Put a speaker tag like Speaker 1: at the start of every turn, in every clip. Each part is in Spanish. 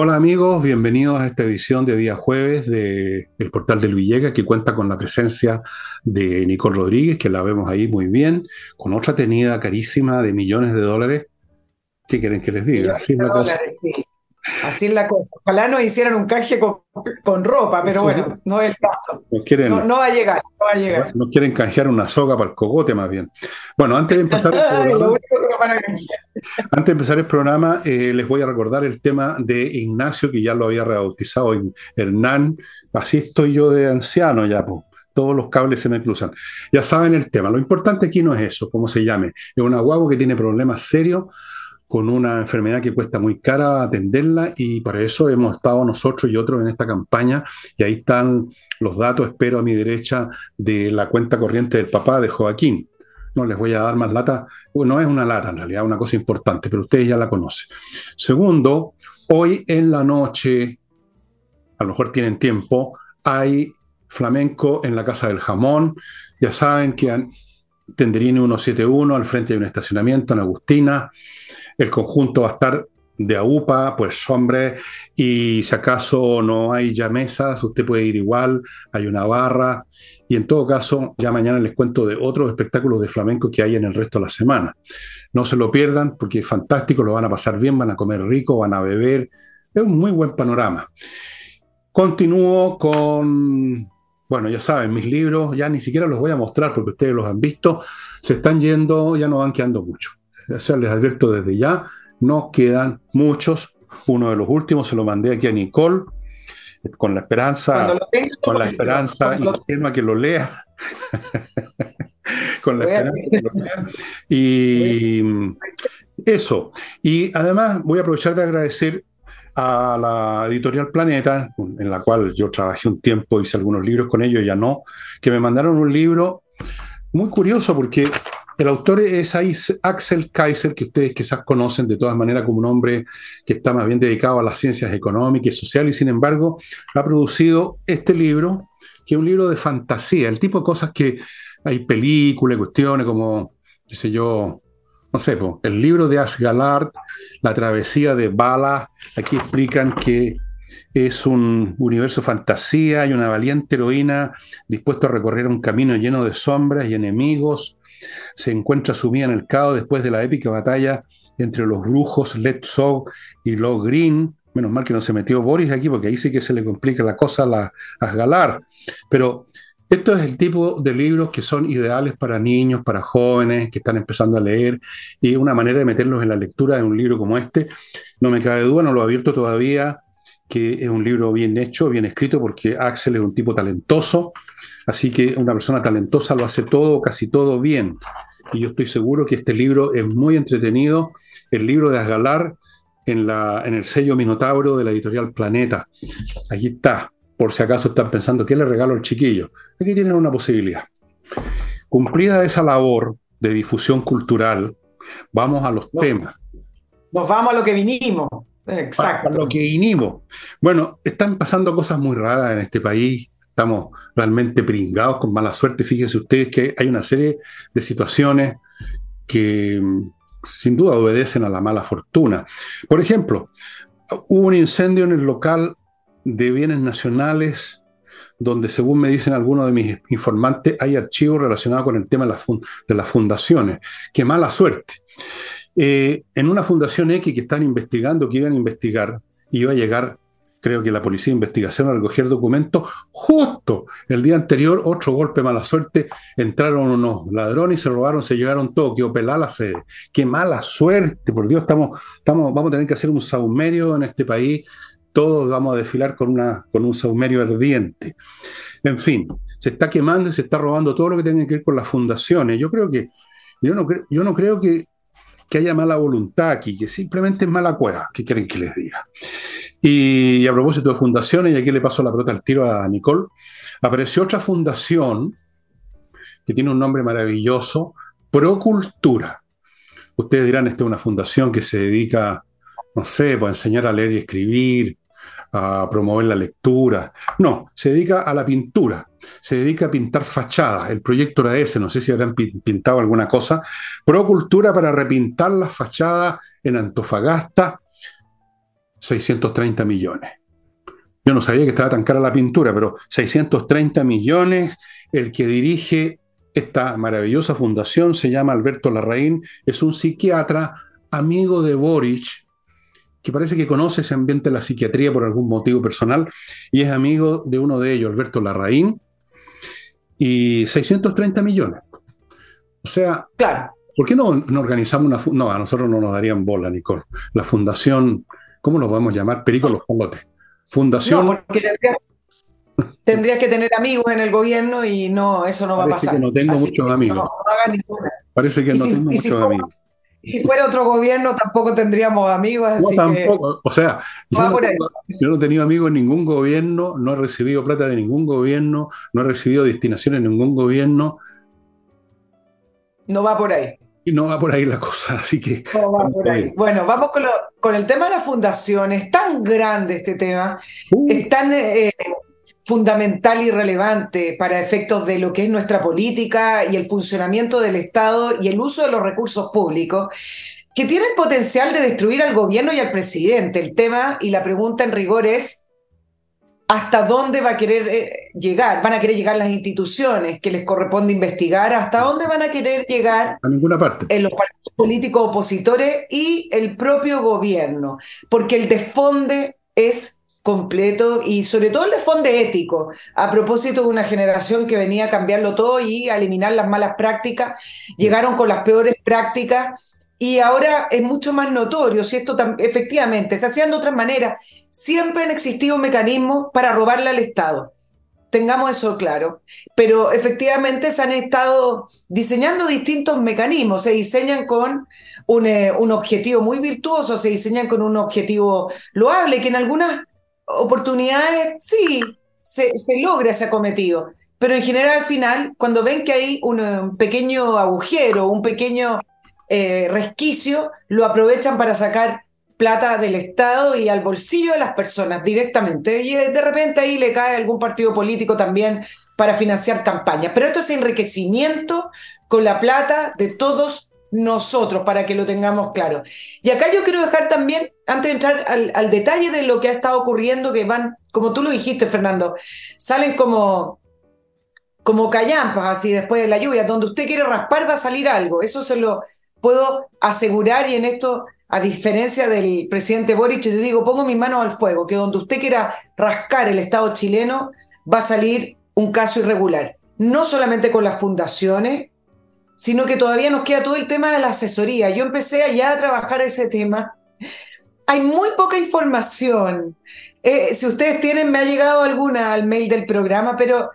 Speaker 1: Hola amigos, bienvenidos a esta edición de día jueves de El Portal del Villegas, que cuenta con la presencia de Nicole Rodríguez, que la vemos ahí muy bien, con otra tenida carísima de millones de dólares. ¿Qué quieren que les diga?
Speaker 2: Así es la cosa. Así es la cosa. Ojalá nos hicieran un canje con, ropa, pero bueno, no es el caso. no, va a llegar, no va a llegar.
Speaker 1: Nos quieren canjear una soga para el cogote más bien. Bueno, antes de empezar el programa, antes de empezar el programa eh, les voy a recordar el tema de Ignacio, que ya lo había rebautizado Hernán. Así estoy yo de anciano ya, pues todos los cables se me cruzan. Ya saben el tema. Lo importante aquí no es eso, cómo se llame. Es una guagua que tiene problemas serios con una enfermedad que cuesta muy cara atenderla y para eso hemos estado nosotros y otros en esta campaña y ahí están los datos, espero a mi derecha, de la cuenta corriente del papá de Joaquín. No les voy a dar más lata, no es una lata en realidad, una cosa importante, pero ustedes ya la conocen. Segundo, hoy en la noche, a lo mejor tienen tiempo, hay flamenco en la Casa del Jamón. Ya saben que Tenderini 171, al frente de un estacionamiento en Agustina. El conjunto va a estar de AUPA, pues hombre, y si acaso no hay ya mesas, usted puede ir igual, hay una barra, y en todo caso, ya mañana les cuento de otros espectáculos de flamenco que hay en el resto de la semana. No se lo pierdan porque es fantástico, lo van a pasar bien, van a comer rico, van a beber, es un muy buen panorama. Continúo con, bueno, ya saben, mis libros, ya ni siquiera los voy a mostrar porque ustedes los han visto, se están yendo, ya no van quedando mucho o sea, les advierto desde ya, no quedan muchos. Uno de los últimos se lo mandé aquí a Nicole, con la esperanza, con la esperanza ingenua que lo lea. con la esperanza que lo lea. Y eso. Y además voy a aprovechar de agradecer a la editorial Planeta, en la cual yo trabajé un tiempo, hice algunos libros con ellos, ya no, que me mandaron un libro muy curioso porque el autor es Axel Kaiser, que ustedes quizás conocen de todas maneras como un hombre que está más bien dedicado a las ciencias económicas y sociales, y sin embargo ha producido este libro, que es un libro de fantasía, el tipo de cosas que hay películas, cuestiones como, qué sé yo, no sé, el libro de Asgard, la travesía de Bala, aquí explican que es un universo fantasía, hay una valiente heroína dispuesta a recorrer un camino lleno de sombras y enemigos, se encuentra sumida en el caos después de la épica batalla entre los brujos Zog y Lo Green. Menos mal que no se metió Boris aquí, porque ahí sí que se le complica la cosa a, la, Galar. Pero esto es el tipo de libros que son ideales para niños, para jóvenes que están empezando a leer, y una manera de meterlos en la lectura de un libro como este. No me cabe duda, no lo he abierto todavía, que es un libro bien hecho, bien escrito, porque Axel es un tipo talentoso, Así que una persona talentosa lo hace todo, casi todo bien. Y yo estoy seguro que este libro es muy entretenido. El libro de Asgalar en, la, en el sello Minotauro de la editorial Planeta. Aquí está, por si acaso están pensando, ¿qué le regalo al chiquillo? Aquí tienen una posibilidad. Cumplida esa labor de difusión cultural, vamos a los temas.
Speaker 2: Nos vamos a lo que vinimos.
Speaker 1: Exacto. A lo que vinimos. Bueno, están pasando cosas muy raras en este país estamos realmente pringados con mala suerte. Fíjense ustedes que hay una serie de situaciones que mm, sin duda obedecen a la mala fortuna. Por ejemplo, hubo un incendio en el local de bienes nacionales donde, según me dicen algunos de mis informantes, hay archivos relacionados con el tema de, las fundaciones. ¡Qué mala suerte! Eh, en una fundación X que están investigando, que iban a investigar, iba a llegar creo que la policía de investigación al recoger documentos, justo el día anterior, otro golpe mala suerte, entraron unos ladrones y se robaron, se llevaron todo, quedó pelada la sede. Qué mala suerte, por Dios, estamos, estamos, vamos a tener que hacer un saumerio en este país, todos vamos a desfilar con, una, con un saumerio ardiente. En fin, se está quemando y se está robando todo lo que tiene que ver con las fundaciones. Yo creo que, yo no, creo, yo no creo que, que haya mala voluntad aquí, que simplemente es mala cueva. ¿Qué quieren que les diga? Y a propósito de fundaciones, y aquí le paso la pelota al tiro a Nicole, apareció otra fundación que tiene un nombre maravilloso, Procultura. Ustedes dirán, esta es una fundación que se dedica, no sé, pues, a enseñar a leer y escribir, a promover la lectura. No, se dedica a la pintura, se dedica a pintar fachadas. El proyecto era ese, no sé si habrán pintado alguna cosa. Procultura para repintar las fachadas en Antofagasta, 630 millones. Yo no sabía que estaba tan cara la pintura, pero 630 millones, el que dirige esta maravillosa fundación se llama Alberto Larraín, es un psiquiatra amigo de Boric, que parece que conoce ese ambiente de la psiquiatría por algún motivo personal, y es amigo de uno de ellos, Alberto Larraín, y 630 millones. O sea, claro. ¿por qué no, no organizamos una... No, a nosotros no nos darían bola, Nicole. La fundación, ¿cómo lo podemos llamar? Perico Los Palotes. Fundación...
Speaker 2: No, porque tendrías, que tener amigos en el gobierno y no, eso no va a pasar.
Speaker 1: Parece que no tengo muchos amigos. Parece que no tengo muchos amigos
Speaker 2: si fuera otro gobierno tampoco tendríamos amigos.
Speaker 1: Así no, tampoco. o sea, yo no, he tenido amigos en ningún gobierno, no he recibido plata de ningún gobierno, no he recibido destinaciones en ningún gobierno.
Speaker 2: No va por ahí.
Speaker 1: Y no va por ahí la cosa, así que...
Speaker 2: No va por ahí. Bueno, vamos con, con, el tema de las fundaciones. Tan grande este tema, uh. es tan eh, fundamental y relevante para efectos de lo que es nuestra política y el funcionamiento del Estado y el uso de los recursos públicos, que tiene el potencial de destruir al gobierno y al presidente. El tema y la pregunta en rigor es, ¿hasta dónde va a querer eh, llegar? ¿Van a querer llegar las instituciones que les corresponde investigar? ¿Hasta dónde van a querer llegar?
Speaker 1: A ninguna parte.
Speaker 2: En los partidos políticos opositores y el propio gobierno, porque el desfonde es completo y sobre todo el desfonde ético, a propósito de una generación que venía a cambiarlo todo y a eliminar las malas prácticas, llegaron con las peores prácticas y ahora es mucho más notorio si esto efectivamente se hacían de otras maneras. Siempre han existido mecanismos para robarle al Estado. Tengamos eso claro. Pero efectivamente se han estado diseñando distintos mecanismos. Se diseñan con un, eh, un objetivo muy virtuoso, se diseñan con un objetivo loable, que en algunas oportunidades, sí, se, logra ese acometido. Pero en general, al final, cuando ven que hay un, pequeño agujero, un pequeño eh, resquicio, lo aprovechan para sacar plata del Estado y al bolsillo de las personas directamente. Y eh, de repente ahí le cae algún partido político también para financiar campañas. Pero esto es enriquecimiento con la plata de todos nosotros, para que lo tengamos claro. Y acá yo quiero dejar también, antes de entrar al, detalle de lo que ha estado ocurriendo, que van, como tú lo dijiste, Fernando, salen como, como callampas así después de la lluvia, donde usted quiere raspar va a salir algo, eso se lo puedo asegurar y en esto, a diferencia del presidente Boric, yo digo, pongo mis manos al fuego, que donde usted quiera rascar el Estado chileno, va a salir un caso irregular. No solamente con las fundaciones, sino que todavía nos queda todo el tema de la asesoría. Yo empecé allá a trabajar ese tema. Hay muy poca información. Eh, si ustedes tienen, me ha llegado alguna al mail del programa, pero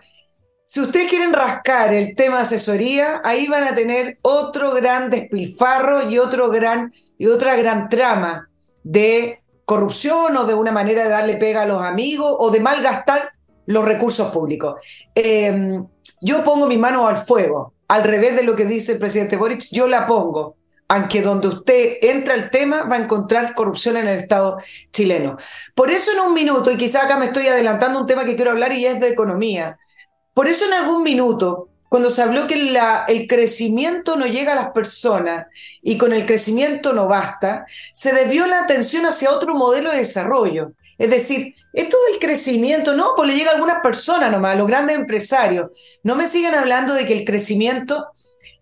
Speaker 2: si ustedes quieren rascar el tema asesoría, ahí van a tener otro gran despilfarro y, otro gran, y otra gran trama de corrupción o de una manera de darle pega a los amigos o de malgastar los recursos públicos. Em, yo pongo mi mano al fuego al revés de lo que dice el presidente Boric, yo la pongo, aunque donde usted entra el tema va a encontrar corrupción en el Estado chileno. Por eso en un minuto, y quizá acá me estoy adelantando un tema que quiero hablar y es de economía, por eso en algún minuto, cuando se habló que el crecimiento no llega a las personas y con el crecimiento no basta, se debió la atención hacia otro modelo de desarrollo. Es decir, esto del crecimiento, no, pues le llega a algunas personas nomás, a los grandes empresarios. No me sigan hablando de que el crecimiento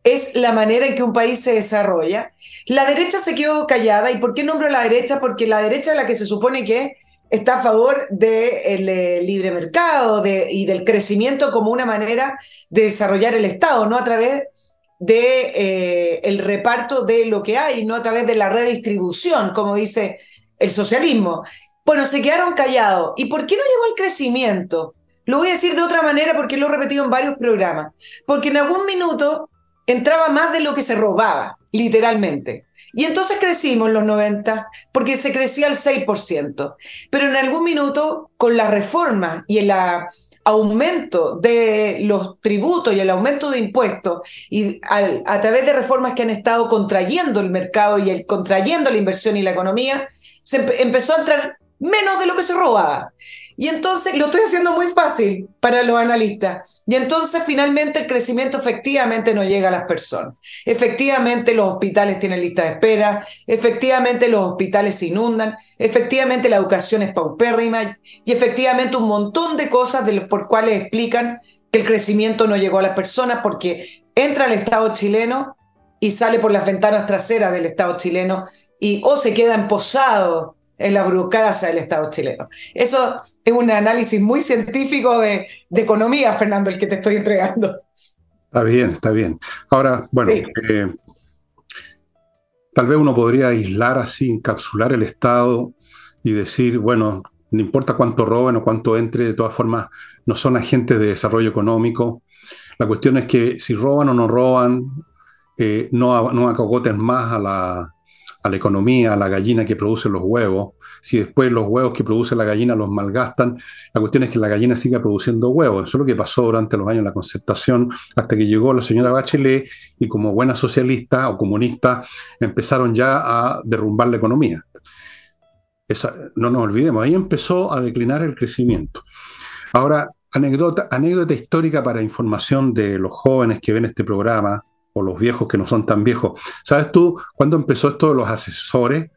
Speaker 2: es la manera en que un país se desarrolla. La derecha se quedó callada. ¿Y por qué nombro la derecha? Porque la derecha es la que se supone que está a favor del eh, libre mercado y del crecimiento como una manera de desarrollar el Estado, no a través de eh, el reparto de lo que hay, no a través de la redistribución, como dice el socialismo. Bueno, se quedaron callados. ¿Y por qué no llegó el crecimiento? Lo voy a decir de otra manera porque lo he repetido en varios programas. Porque en algún minuto entraba más de lo que se robaba, literalmente. Y entonces crecimos en los 90 porque se crecía al 6%. Pero en algún minuto, con la reforma y el aumento de los tributos y el aumento de impuestos, y a través de reformas que han estado contrayendo el mercado y el, contrayendo la inversión y la economía, se empezó a entrar menos de lo que se robaba. Y entonces lo estoy haciendo muy fácil para los analistas. Y entonces finalmente el crecimiento efectivamente no llega a las personas. Efectivamente los hospitales tienen lista de espera, efectivamente los hospitales se inundan, efectivamente la educación es paupérrima y efectivamente un montón de cosas de, por cuales explican que el crecimiento no llegó a las personas porque entra el Estado chileno y sale por las ventanas traseras del Estado chileno y o se queda emposado en la burocracia del Estado chileno. Eso es un análisis muy científico de, economía, Fernando, el que te estoy entregando.
Speaker 1: Está bien, está bien. Ahora, bueno, eh, tal vez uno podría aislar así, encapsular el Estado y decir, bueno, no importa cuánto roben o cuánto entre, de todas formas, no son agentes de desarrollo económico. La cuestión es que si roban o no roban, eh, no, no acogoten más a la, a la economía, a la gallina que produce los huevos, si después los huevos que produce la gallina los malgastan, la cuestión es que la gallina siga produciendo huevos. Eso es lo que pasó durante los años de la concertación, hasta que llegó la señora Bachelet y como buena socialista o comunista empezaron ya a derrumbar la economía. no nos olvidemos, ahí empezó a declinar el crecimiento. Ahora, anécdota, anécdota histórica para información de los jóvenes que ven este programa, o los viejos que no son tan viejos. ¿Sabes tú cuándo empezó esto de los asesores?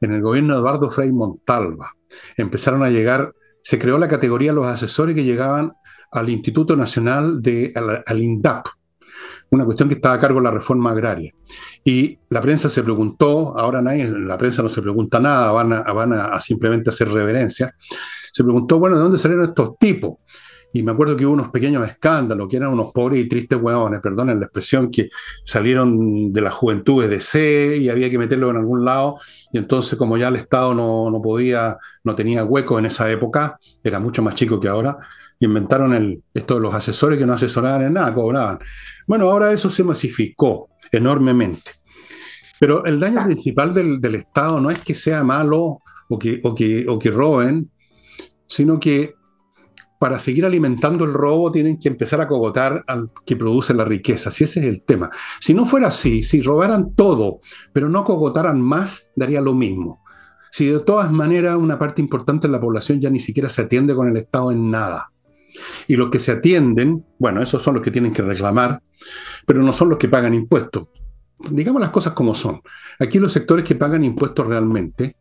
Speaker 1: En el gobierno de Eduardo Frei Montalva. Empezaron a llegar, se creó la categoría de los asesores que llegaban al Instituto Nacional de, al, INDAP, una cuestión que estaba a cargo de la reforma agraria. Y la prensa se preguntó, ahora nadie, la prensa no se pregunta nada, van a, van a simplemente hacer reverencia. Se preguntó, bueno, ¿de dónde salieron estos tipos? Y me acuerdo que hubo unos pequeños escándalos, que eran unos pobres y tristes huevones, perdonen la expresión, que salieron de la juventud de C y había que meterlo en algún lado, y entonces como ya el Estado no, no podía, no tenía hueco en esa época, era mucho más chico que ahora, inventaron el, esto de los asesores que no asesoraban en nada, cobraban. Bueno, ahora eso se masificó enormemente. Pero el daño principal del, del, Estado no es que sea malo o que, o que, o que roben, sino que para seguir alimentando el robo tienen que empezar a cogotar al que produce la riqueza, si ese es el tema. Si no fuera así, si robaran todo, pero no cogotaran más, daría lo mismo. Si de todas maneras una parte importante de la población ya ni siquiera se atiende con el Estado en nada. Y los que se atienden, bueno, esos son los que tienen que reclamar, pero no son los que pagan impuestos. Digamos las cosas como son. Aquí los sectores que pagan impuestos realmente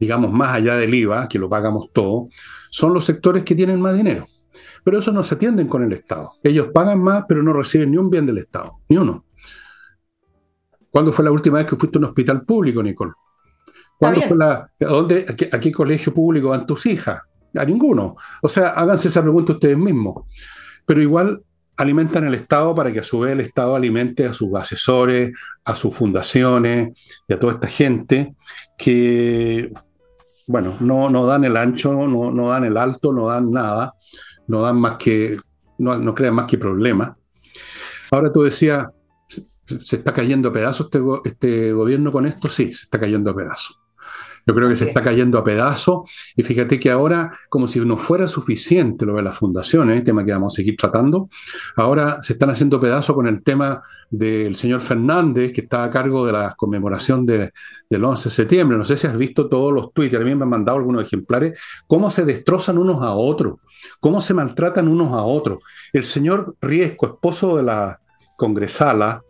Speaker 1: digamos, más allá del IVA, que lo pagamos todo, son los sectores que tienen más dinero. Pero eso no se atienden con el Estado. Ellos pagan más, pero no reciben ni un bien del Estado, ni uno. ¿Cuándo fue la última vez que fuiste a un hospital público, Nicole? ¿Cuándo fue la, a, dónde, a, qué, colegio público van tus hijas? A ninguno. O sea, háganse esa pregunta ustedes mismos. Pero igual alimentan el Estado para que a su vez el Estado alimente a sus asesores, a sus fundaciones y a toda esta gente que bueno, no, no dan el ancho, no, no, dan el alto, no dan nada, no dan más que, no, no crean más que problemas. Ahora tú decías, ¿se está cayendo a pedazos este, este gobierno con esto? Sí, se está cayendo a pedazos. Yo creo que se está cayendo a pedazos y fíjate que ahora, como si no fuera suficiente lo de las fundaciones, tema que vamos a seguir tratando, ahora se están haciendo pedazos con el tema del señor Fernández, que está a cargo de la conmemoración del 11 de septiembre. No sé si has visto todos los tweets, a mí me han mandado algunos ejemplares, cómo se destrozan unos a otros, cómo se maltratan unos a otros. El señor Riesco, esposo de la congresala,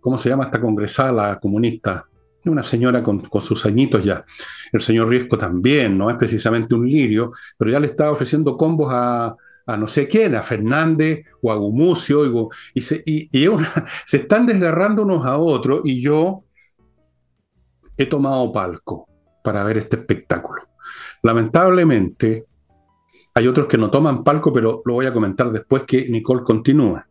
Speaker 1: ¿cómo se llama esta congresala comunista? Una señora con, sus añitos ya. El señor Riesco también, no es precisamente un lirio, pero ya le está ofreciendo combos a, no sé quién, a Fernández o a Gumucio, y, se, se están desgarrando unos a otros, y yo he tomado palco para ver este espectáculo. Lamentablemente, hay otros que no toman palco, pero lo voy a comentar después que Nicole continúa.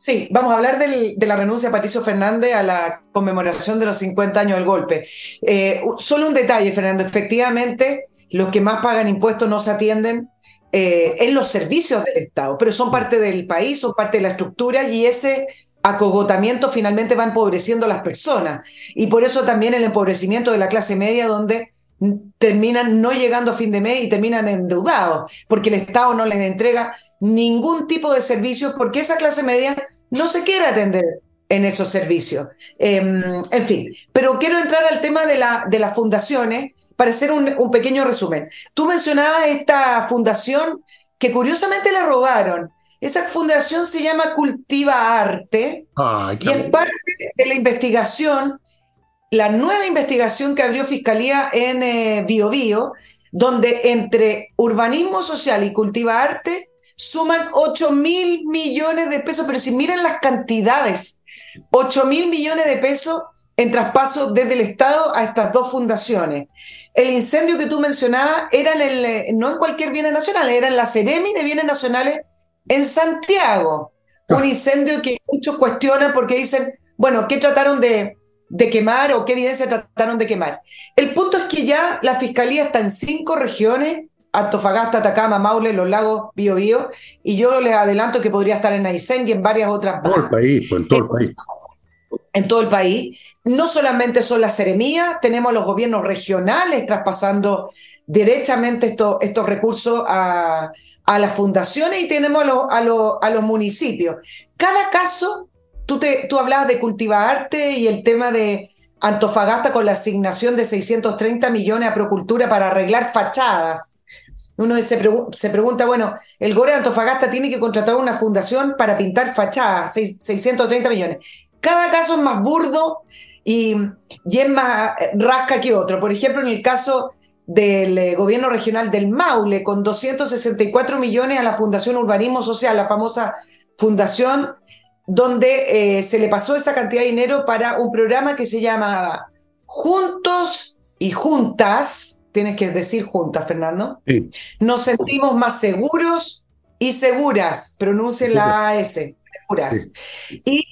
Speaker 2: Sí, vamos a hablar de la renuncia de Patricio Fernández a la conmemoración de los 50 años del golpe. Eh, solo un detalle, Fernando. Efectivamente, los que más pagan impuestos no se atienden eh, en los servicios del Estado, pero son parte del país, son parte de la estructura y ese acogotamiento finalmente va empobreciendo a las personas. Y por eso también el empobrecimiento de la clase media, donde terminan no llegando a fin de mes y terminan endeudados, porque el Estado no les entrega ningún tipo de servicio porque esa clase media no se quiere atender en esos servicios. Em, en fin, pero quiero entrar al tema de, la, de las fundaciones para hacer un, pequeño resumen. Tú mencionabas esta fundación que curiosamente la robaron. Esa fundación se llama Cultiva Arte y es parte de la investigación, la nueva investigación que abrió Fiscalía en eh, Bio, Bio donde entre urbanismo social y cultiva arte suman 8 mil millones de pesos, pero si miran las cantidades, 8 mil millones de pesos en traspaso desde el Estado a estas dos fundaciones. El incendio que tú mencionabas era en el, eh, no en cualquier bienes nacional, era en la Ceremi de Bienes Nacionales en Santiago. Un incendio que muchos cuestionan porque dicen, bueno, ¿qué trataron de, de quemar o qué evidencia trataron de quemar. El punto es que ya la fiscalía está en cinco regiones, Antofagasta, Atacama, Maule, Los Lagos, Biobío, y yo les adelanto que podría estar en Aysén y en varias otras.
Speaker 1: Todo el país, pues, en todo el país.
Speaker 2: En todo el país. No solamente son las seremías, tenemos los gobiernos regionales traspasando derechamente estos, estos recursos a, a, las fundaciones y tenemos a, a los municipios. Cada caso Tú, te, tú hablabas de cultivarte y el tema de Antofagasta con la asignación de 630 millones a Procultura para arreglar fachadas. Uno se, se pregunta, bueno, el Gore de Antofagasta tiene que contratar una fundación para pintar fachadas, 630 millones. Cada caso es más burdo y, y, es más rasca que otro. Por ejemplo, en el caso del eh, gobierno regional del Maule, con 264 millones a la Fundación Urbanismo Social, la famosa fundación donde eh, se le pasó esa cantidad de dinero para un programa que se llama Juntos y Juntas, tienes que decir juntas, Fernando, nos sentimos más seguros y seguras, pronuncien la AS, seguras. Y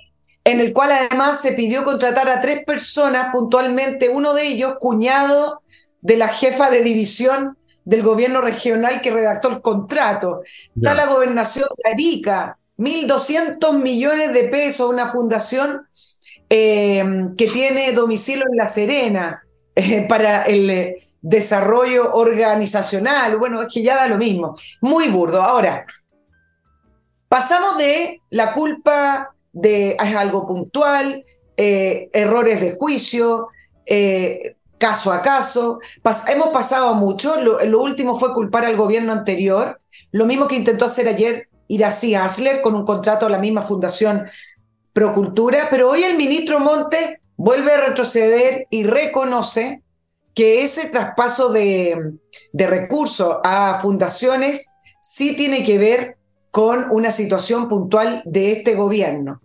Speaker 2: en el cual además se pidió contratar a tres personas, puntualmente uno de ellos, cuñado de la jefa de división del gobierno regional que redactó el contrato. Está la gobernación de Arica, 1.200 millones de pesos, una fundación eh, que tiene domicilio en La Serena eh, para el eh, desarrollo organizacional. Bueno, es que ya da lo mismo. Muy burdo. Ahora, pasamos de la culpa de es algo puntual, errores de juicio, caso a caso. hemos pasado mucho. lo, último fue culpar al gobierno anterior. Lo mismo que intentó hacer ayer Irací Asler con un contrato a la misma fundación Procultura, pero hoy el ministro Monte vuelve a retroceder y reconoce que ese traspaso de, de recursos a fundaciones sí tiene que ver con una situación puntual de este gobierno.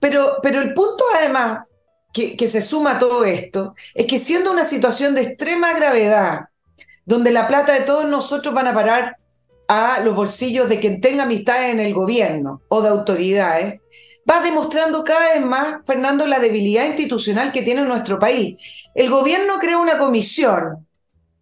Speaker 2: Pero, pero el punto además que, que se suma a todo esto es que siendo una situación de extrema gravedad, donde la plata de todos nosotros van a parar a los bolsillos de quien tenga amistades en el gobierno o de autoridades, va demostrando cada vez más, Fernando, la debilidad institucional que tiene nuestro país. El gobierno crea una comisión.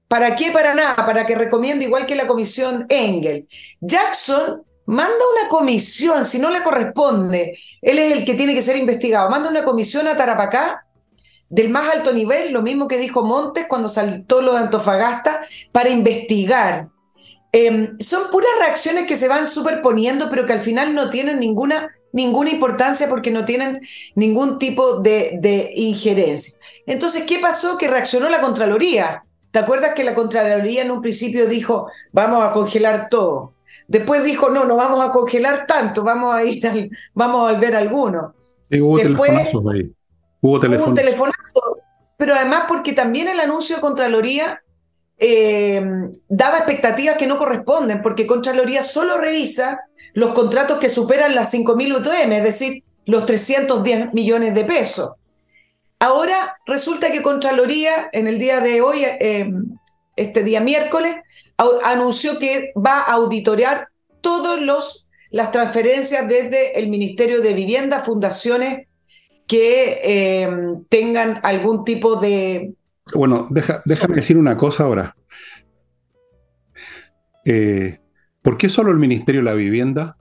Speaker 2: ¿Para qué? Para nada, para que recomiende igual que la comisión Engel. Jackson manda una comisión, si no le corresponde, él es el que tiene que ser investigado, manda una comisión a Tarapacá del más alto nivel, lo mismo que dijo Montes cuando saltó lo de Antofagasta, para investigar Em, son puras reacciones que se van superponiendo, pero que al final no tienen ninguna, ninguna importancia porque no tienen ningún tipo de, de injerencia. Entonces, ¿qué pasó? Que reaccionó la Contraloría. ¿Te acuerdas que la Contraloría en un principio dijo, vamos a congelar todo? Después dijo, no, no vamos a congelar tanto, vamos a ir al, vamos a ver alguno.
Speaker 1: hubo telefonazos ahí. Hubo,
Speaker 2: hubo un telefonazo. Pero además porque también el anuncio de Contraloría eh, daba expectativas que no corresponden, porque Contraloría solo revisa los contratos que superan las 5.000 UTM, es decir, los 310 millones de pesos. Ahora resulta que Contraloría, en el día de hoy, eh, este día miércoles, anunció que va a auditorear todas las transferencias desde el Ministerio de Vivienda, fundaciones que eh, tengan algún tipo de
Speaker 1: bueno, déjame decir una cosa ahora. Eh, ¿Por qué solo el Ministerio de la Vivienda?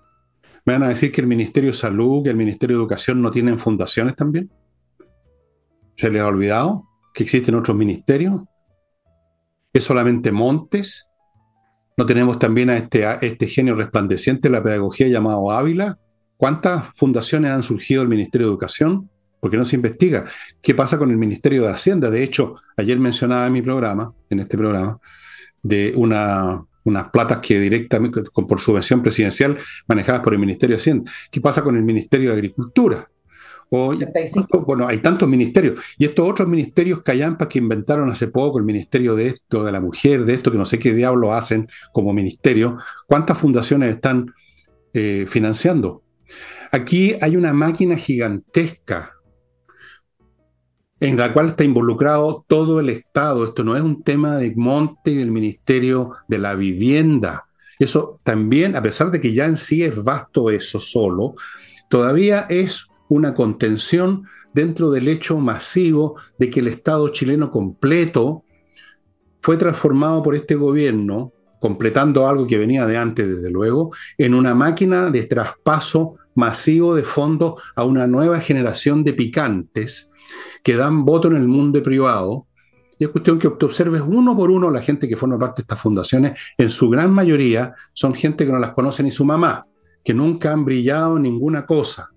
Speaker 1: ¿Me van a decir que el Ministerio de Salud, que el Ministerio de Educación no tienen fundaciones también? ¿Se les ha olvidado que existen otros ministerios? ¿Es solamente Montes? ¿No tenemos también a este, este genio resplandeciente de la pedagogía llamado Ávila? ¿Cuántas fundaciones han surgido del Ministerio de Educación? Porque no se investiga. ¿Qué pasa con el Ministerio de Hacienda? De hecho, ayer mencionaba en mi programa, en este programa, de una, unas platas que directamente, por subvención presidencial, manejadas por el Ministerio de Hacienda. ¿Qué pasa con el Ministerio de Agricultura? bueno, hay tantos ministerios. Y estos otros ministerios callampas que inventaron hace poco, el ministerio de esto, de la mujer, de esto, que no sé qué diablo hacen como ministerio, ¿cuántas fundaciones están eh, financiando? Aquí hay una máquina gigantesca en la cual está involucrado todo el Estado. Esto no es un tema de monte y del Ministerio de la Vivienda. Eso también, a pesar de que ya en sí es vasto eso solo, todavía es una contención dentro del hecho masivo de que el Estado chileno completo fue transformado por este gobierno, completando algo que venía de antes, desde luego, en una máquina de traspaso masivo de fondos a una nueva generación de picantes que dan voto en el mundo privado. Y es cuestión que te observes uno por uno la gente que forma parte de estas fundaciones, en su gran mayoría son gente que no las conoce ni su mamá, que nunca han brillado ninguna cosa,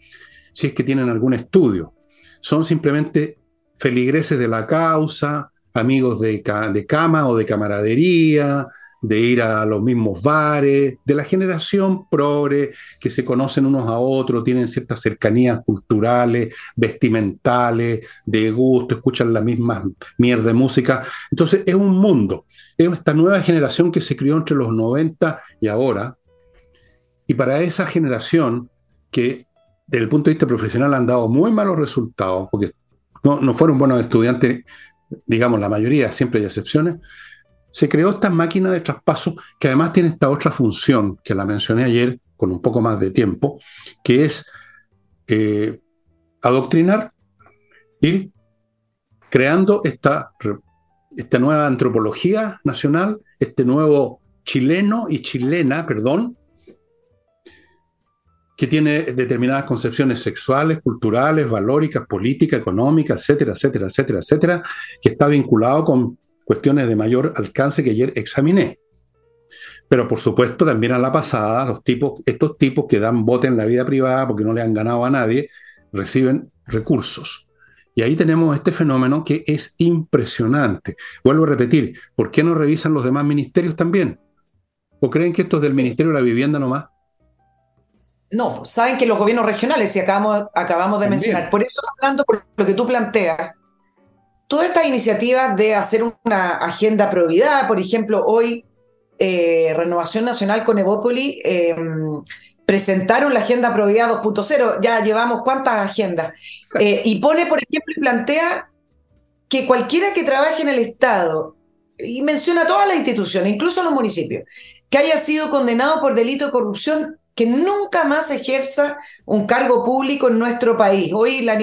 Speaker 1: si es que tienen algún estudio. Son simplemente feligreses de la causa, amigos de, de cama o de camaradería, de ir a los mismos bares, de la generación progre, que se conocen unos a otros, tienen ciertas cercanías culturales, vestimentales, de gusto, escuchan la misma mierda de música. Entonces es un mundo, es esta nueva generación que se crió entre los 90 y ahora. Y para esa generación que desde el punto de vista profesional han dado muy malos resultados, porque no, no fueron buenos estudiantes, digamos la mayoría, siempre hay excepciones, se creó esta máquina de traspaso que además tiene esta otra función que la mencioné ayer con un poco más de tiempo, que es eh, adoctrinar, ir creando esta, esta nueva antropología nacional, este nuevo chileno y chilena, perdón, que tiene determinadas concepciones sexuales, culturales, valóricas, políticas, económicas, etcétera, etcétera, etcétera, etcétera, que está vinculado con cuestiones de mayor alcance que ayer examiné. Pero por supuesto también a la pasada, los tipos, estos tipos que dan bote en la vida privada porque no le han ganado a nadie, reciben recursos. Y ahí tenemos este fenómeno que es impresionante. Vuelvo a repetir, ¿por qué no revisan los demás ministerios también? ¿O creen que esto es del Ministerio de la Vivienda nomás?
Speaker 2: No, saben que los gobiernos regionales, y acabamos, acabamos de mencionar, por eso hablando por lo que tú planteas, todas estas iniciativas de hacer una agenda probidad, por ejemplo, hoy eh, Renovación Nacional con Evópoli em, presentaron la agenda probidad 2.0, ya llevamos cuántas agendas, eh, y pone, por ejemplo, y plantea que cualquiera que trabaje en el Estado, y menciona todas las instituciones, incluso los municipios, que haya sido condenado por delito de corrupción, que nunca más ejerza un cargo público en nuestro país. Hoy la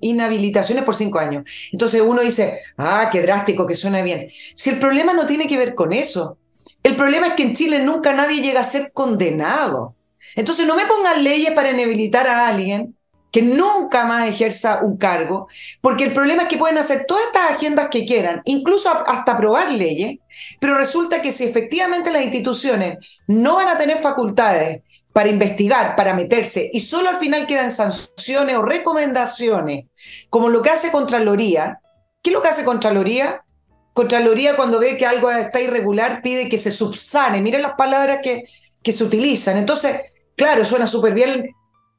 Speaker 2: inhabilitación es por cinco años. Entonces uno dice, ah, qué drástico, que suena bien. Si el problema no tiene que ver con eso, el problema es que en Chile nunca nadie llega a ser condenado. Entonces no me pongan leyes para inhabilitar a alguien que nunca más ejerza un cargo, porque el problema es que pueden hacer todas estas agendas que quieran, incluso hasta aprobar leyes, pero resulta que si efectivamente las instituciones no van a tener facultades para investigar, para meterse, y solo al final quedan sanciones o recomendaciones, como lo que hace Contraloría. ¿Qué es lo que hace Contraloría? Contraloría cuando ve que algo está irregular pide que se subsane. Miren las palabras que, que se utilizan. Entonces, claro, suena súper bien.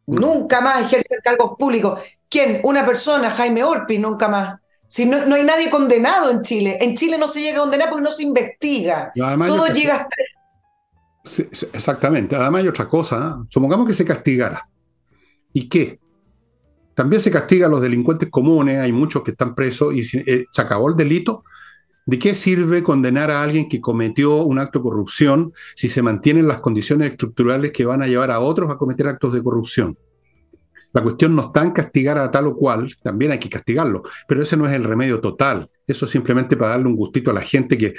Speaker 2: Nunca más ejerce cargos públicos. ¿Quién? Una persona, Jaime Orpi, nunca más. Si no, no, hay nadie condenado en Chile. En Chile no se llega a condenar porque no se investiga. Todo llega hasta
Speaker 1: exactamente. Además hay otra cosa. Supongamos que se castigara. ¿Y qué? También se castiga a los delincuentes comunes, hay muchos que están presos y eh, se acabó el delito. ¿De qué sirve condenar a alguien que cometió un acto de corrupción si se mantienen las condiciones estructurales que van a llevar a otros a cometer actos de corrupción? La cuestión no está en castigar a tal o cual, también hay que castigarlo, pero ese no es el remedio total. Eso es simplemente para darle un gustito a la gente que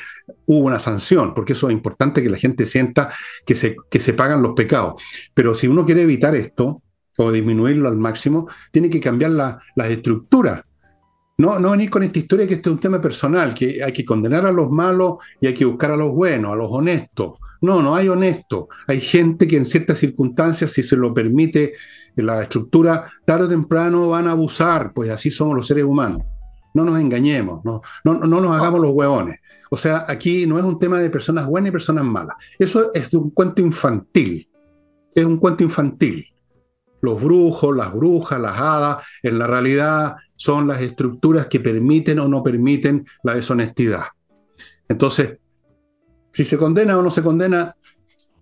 Speaker 1: hubo una sanción, porque eso es importante que la gente sienta que se, que se pagan los pecados. Pero si uno quiere evitar esto o disminuirlo al máximo, tiene que cambiar la, las estructuras. No, no venir con esta historia que este es un tema personal, que hay que condenar a los malos y hay que buscar a los buenos, a los honestos, No, no hay honesto. Hay gente que en ciertas circunstancias, si se lo permite la estructura, tarde o temprano van a abusar, pues así somos los seres humanos. No nos engañemos, no, no, no nos hagamos los huevones. O sea, aquí no es un tema de personas buenas y personas malas. Eso es un cuento infantil. Es un cuento infantil. Los brujos, las brujas, las hadas, en la realidad son las estructuras que permiten o no permiten la deshonestidad. Entonces, si se condena o no se condena,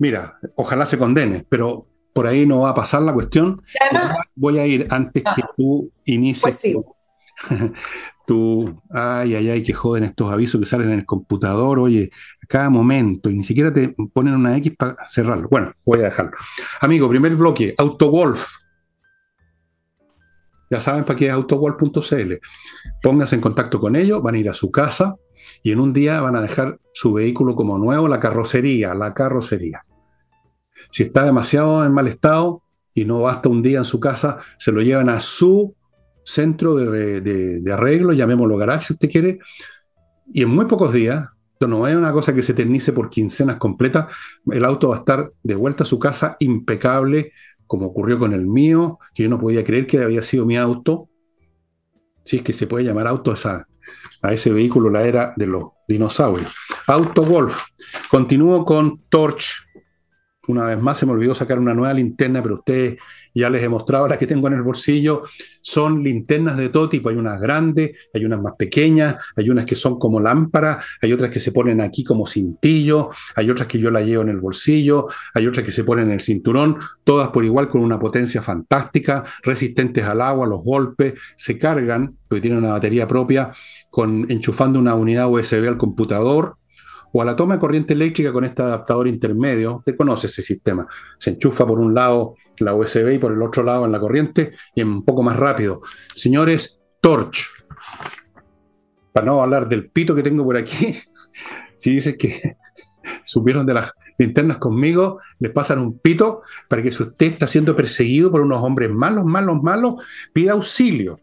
Speaker 1: mira, ojalá se condene, pero por ahí no va a pasar la cuestión. Voy a ir antes que tú inicies pues sí. tú, ay, ay, ay, que joden estos avisos que salen en el computador, oye, a cada momento, y ni siquiera te ponen una X para cerrarlo. Bueno, voy a dejarlo. Amigo, primer bloque, AutoWolf. Ya saben para qué es autowolf.cl. Pónganse en contacto con ellos, van a ir a su casa y en un día van a dejar su vehículo como nuevo, la carrocería, la carrocería. Si está demasiado en mal estado y no basta un día en su casa, se lo llevan a su centro de, arreglo, llamémoslo garage si usted quiere, y en muy pocos días, esto no es una cosa que se eternice por quincenas completas, el auto va a estar de vuelta a su casa impecable, como ocurrió con el mío, que yo no podía creer que había sido mi auto, si es que se puede llamar auto esa, a ese vehículo la era de los dinosaurios. Auto Golf. Continúo con Torch, una vez más se me olvidó sacar una nueva linterna, pero ustedes ya les he mostrado las que tengo en el bolsillo. Son linternas de todo tipo. Hay unas grandes, hay unas más pequeñas, hay unas que son como lámparas, hay otras que se ponen aquí como cintillo, hay otras que yo la llevo en el bolsillo, hay otras que se ponen en el cinturón, todas por igual con una potencia fantástica, resistentes al agua, los golpes, se cargan, porque tienen una batería propia, con enchufando una unidad USB al computador o a la toma de corriente eléctrica con este adaptador intermedio. Usted conoce ese sistema. Se enchufa por un lado la USB y por el otro lado en la corriente y un poco más rápido. Señores, Torch. Para no hablar del pito que tengo por aquí, si dice que subieron de las linternas conmigo, les pasan un pito para que si usted está siendo perseguido por unos hombres malos, malos, malos, pida auxilio.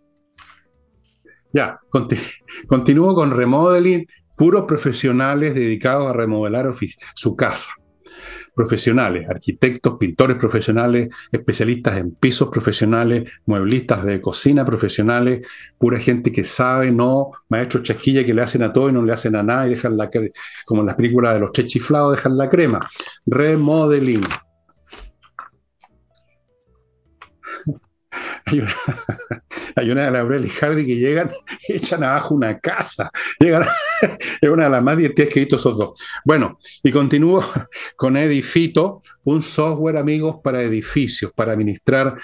Speaker 1: Ya, continúo con remodeling puros profesionales dedicados a remodelar su casa. Profesionales, arquitectos, pintores profesionales, especialistas en pisos profesionales, mueblistas de cocina profesionales, pura gente que sabe, no maestros chasquilla que le hacen a todo y no le hacen a nada y dejan la como en las películas de los tres chiflados, dejan la crema. Remodeling. hay una, de Laurel y Hardy que llegan y echan abajo una casa. Llegan, es una de las más divertidas que he visto esos dos. Bueno, y continúo con Edifito, un software, amigos, para edificios, para administrar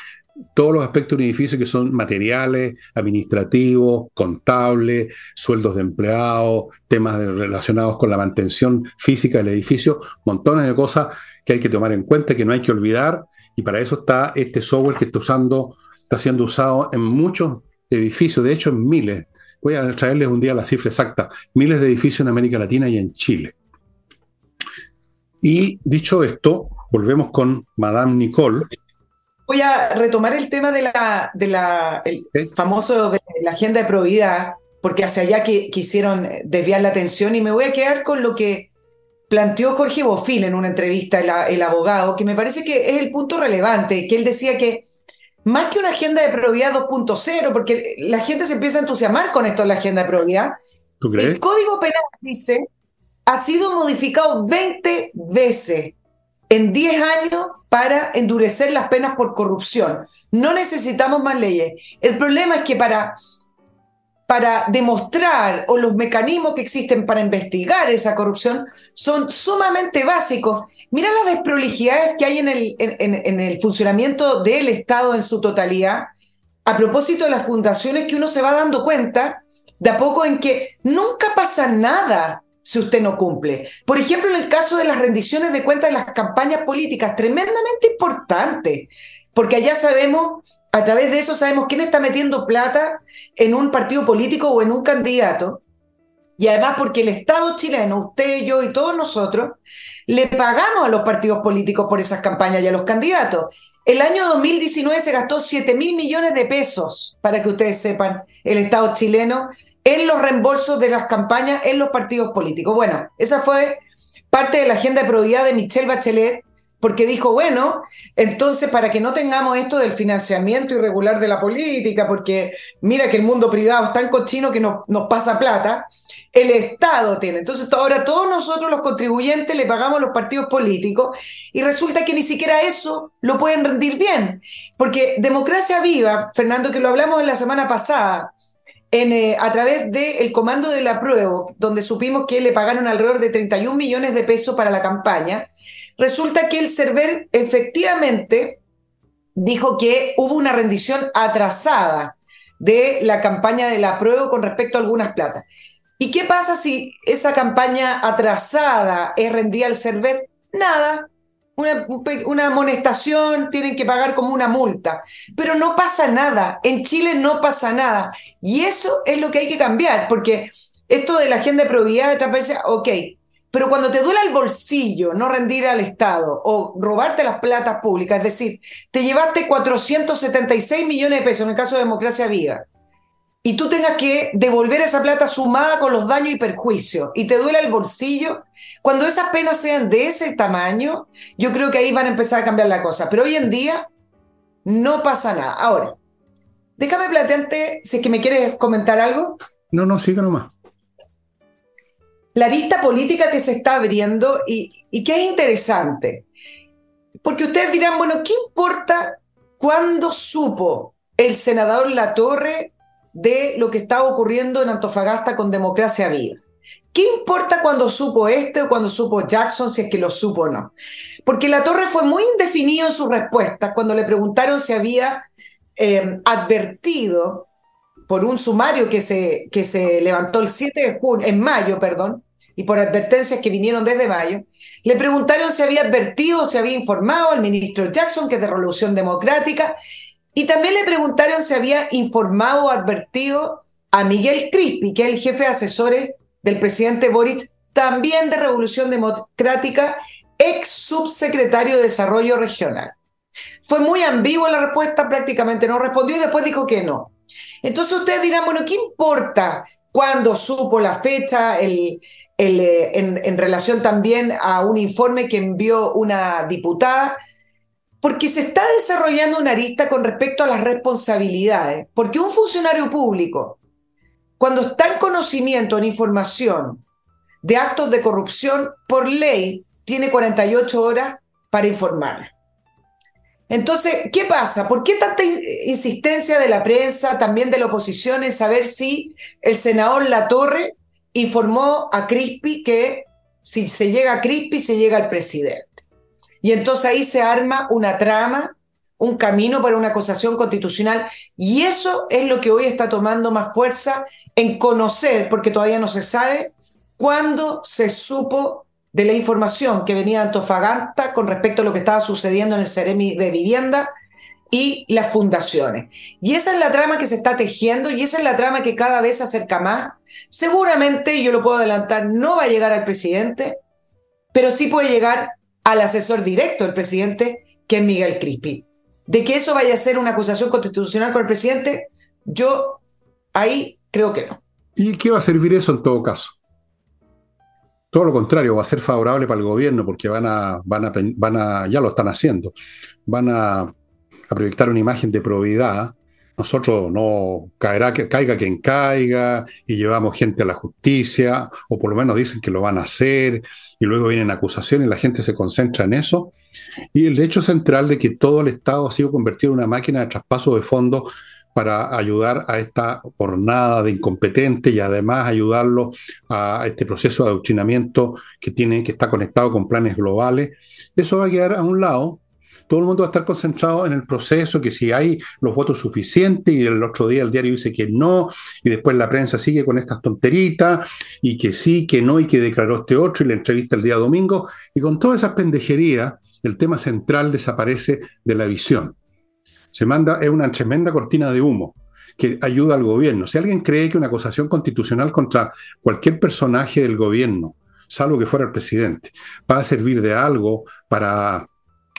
Speaker 1: todos los aspectos de un edificio que son materiales, administrativos, contables, sueldos de empleados, temas relacionados con la mantención física del edificio, montones de cosas que hay que tomar en cuenta, que no hay que olvidar, y para eso está este software que está usando está siendo usado en muchos edificios, de hecho en miles. Voy a traerles un día la cifra exacta, miles de edificios en América Latina y en Chile. Y dicho esto, volvemos con Madame Nicole.
Speaker 2: Voy a retomar el tema de la, de la el famoso de la agenda de probidad, porque hacia allá que quisieron desviar la atención y me voy a quedar con lo que planteó Jorge Bofil en una entrevista, el, el abogado, que me parece que es el punto relevante, que él decía que más que una agenda de probidad 2.0, porque la gente se empieza a entusiasmar con esto de la agenda de probidad.
Speaker 1: ¿Tú crees?
Speaker 2: El Código Penal dice, ha sido modificado 20 veces en 10 años para endurecer las penas por corrupción. No necesitamos más leyes. El problema es que para para demostrar o los mecanismos que existen para investigar esa corrupción son sumamente básicos. Mira las desprolijidades que hay en el, en, el funcionamiento del Estado en su totalidad, a propósito de las fundaciones que uno se va dando cuenta de a poco en que nunca pasa nada si usted no cumple. Por ejemplo, en el caso de las rendiciones de cuentas de las campañas políticas, tremendamente importante, porque allá sabemos a través de eso sabemos quién está metiendo plata en un partido político o en un candidato. Y además porque el Estado chileno, usted, yo y todos nosotros, le pagamos a los partidos políticos por esas campañas y a los candidatos. El año 2019 se gastó 7 mil millones de pesos, para que ustedes sepan, el Estado chileno en los reembolsos de las campañas en los partidos políticos. Bueno, esa fue parte de la agenda de probidad de Michelle Bachelet, porque dijo, bueno, entonces para que no tengamos esto del financiamiento irregular de la política, porque mira que el mundo privado es tan cochino que nos, pasa plata, el Estado tiene. Entonces ahora todos nosotros los contribuyentes le pagamos a los partidos políticos y resulta que ni siquiera eso lo pueden rendir bien, porque democracia viva, Fernando, que lo hablamos en la semana pasada, eh, a través del comando de la prueba, donde supimos que le pagaron alrededor de 31 millones de pesos para la campaña, resulta que el server efectivamente dijo que hubo una rendición atrasada de la campaña de la prueba con respecto a algunas platas. ¿Y qué pasa si esa campaña atrasada es rendida al server? Nada, una, amonestación, tienen que pagar como una multa. Pero no pasa nada. En Chile no pasa nada. Y eso es lo que hay que cambiar, porque esto de la agenda de probidad de transparencia, ok. Pero cuando te duele el bolsillo no rendir al Estado o robarte las platas públicas, es decir, te llevaste 476 millones de pesos en el caso de Democracia Viva y tú tengas que devolver esa plata sumada con los daños y perjuicios y te duele el bolsillo, cuando esas penas sean de ese tamaño, yo creo que ahí van a empezar a cambiar la cosa. Pero hoy en día no pasa nada. Ahora, déjame plantearte si es que me quieres comentar algo.
Speaker 1: No, no, siga nomás.
Speaker 2: La lista política que se está abriendo y, y que es interesante. Porque ustedes dirán, bueno, ¿qué importa cuándo supo el senador Latorre de lo que estaba ocurriendo en Antofagasta con Democracia Viva. ¿Qué importa cuando supo este o cuando supo Jackson, si es que lo supo o no? Porque la torre fue muy indefinido en sus respuestas cuando le preguntaron si había eh, advertido por un sumario que se, que se levantó el 7 de junio, en mayo, perdón, y por advertencias que vinieron desde mayo, le preguntaron si había advertido, si había informado al ministro Jackson, que es de Revolución Democrática, y también le preguntaron si había informado o advertido a Miguel Crispi, que es el jefe de asesores del presidente Boric, también de Revolución Democrática, ex subsecretario de Desarrollo Regional. Fue muy ambiguo la respuesta, prácticamente no respondió y después dijo que no. Entonces ustedes dirán, bueno, ¿qué importa cuándo supo la fecha el, eh, en, relación también a un informe que envió una diputada? porque se está desarrollando una arista con respecto a las responsabilidades, porque un funcionario público, cuando está en conocimiento, en información de actos de corrupción, por ley, tiene 48 horas para informar. Entonces, ¿qué pasa? ¿Por qué tanta insistencia de la prensa, también de la oposición, en saber si el senador Latorre informó a Crispi que si se llega a Crispi, se llega al presidente? Y entonces ahí se arma una trama, un camino para una acusación constitucional. Y eso es lo que hoy está tomando más fuerza en conocer, porque todavía no se sabe, cuándo se supo de la información que venía de Antofagasta con respecto a lo que estaba sucediendo en el Ceremi de Vivienda y las fundaciones. Y esa es la trama que se está tejiendo y esa es la trama que cada vez se acerca más. Seguramente, yo lo puedo adelantar, no va a llegar al presidente, pero sí puede llegar al asesor directo del presidente, que es Miguel Crispi. De que eso vaya a ser una acusación constitucional con el presidente, yo ahí creo que no.
Speaker 1: ¿Y qué va a servir eso en todo caso? Todo lo contrario, va a ser favorable para el gobierno porque van a, van a, van a ya lo están haciendo, van a, a proyectar una imagen de probidad. Nosotros no caerá que caiga quien caiga y llevamos gente a la justicia, o por lo menos dicen que lo van a hacer, y luego vienen acusaciones y la gente se concentra en eso. Y el hecho central de que todo el Estado ha sido convertido en una máquina de traspaso de fondos para ayudar a esta jornada de incompetente y además ayudarlo a este proceso de adoctrinamiento que tiene que está conectado con planes globales. Eso va a quedar a un lado todo el mundo va a estar concentrado en el proceso, que si hay los votos suficientes y el otro día el diario dice que no, y después la prensa sigue con estas tonteritas, y que sí, que no, y que declaró este otro, y la entrevista el día domingo, y con todas esas pendejerías, el tema central desaparece de la visión. Se manda, es una tremenda cortina de humo que ayuda al gobierno. Si alguien cree que una acusación constitucional contra cualquier personaje del gobierno, salvo que fuera el presidente, va a servir de algo para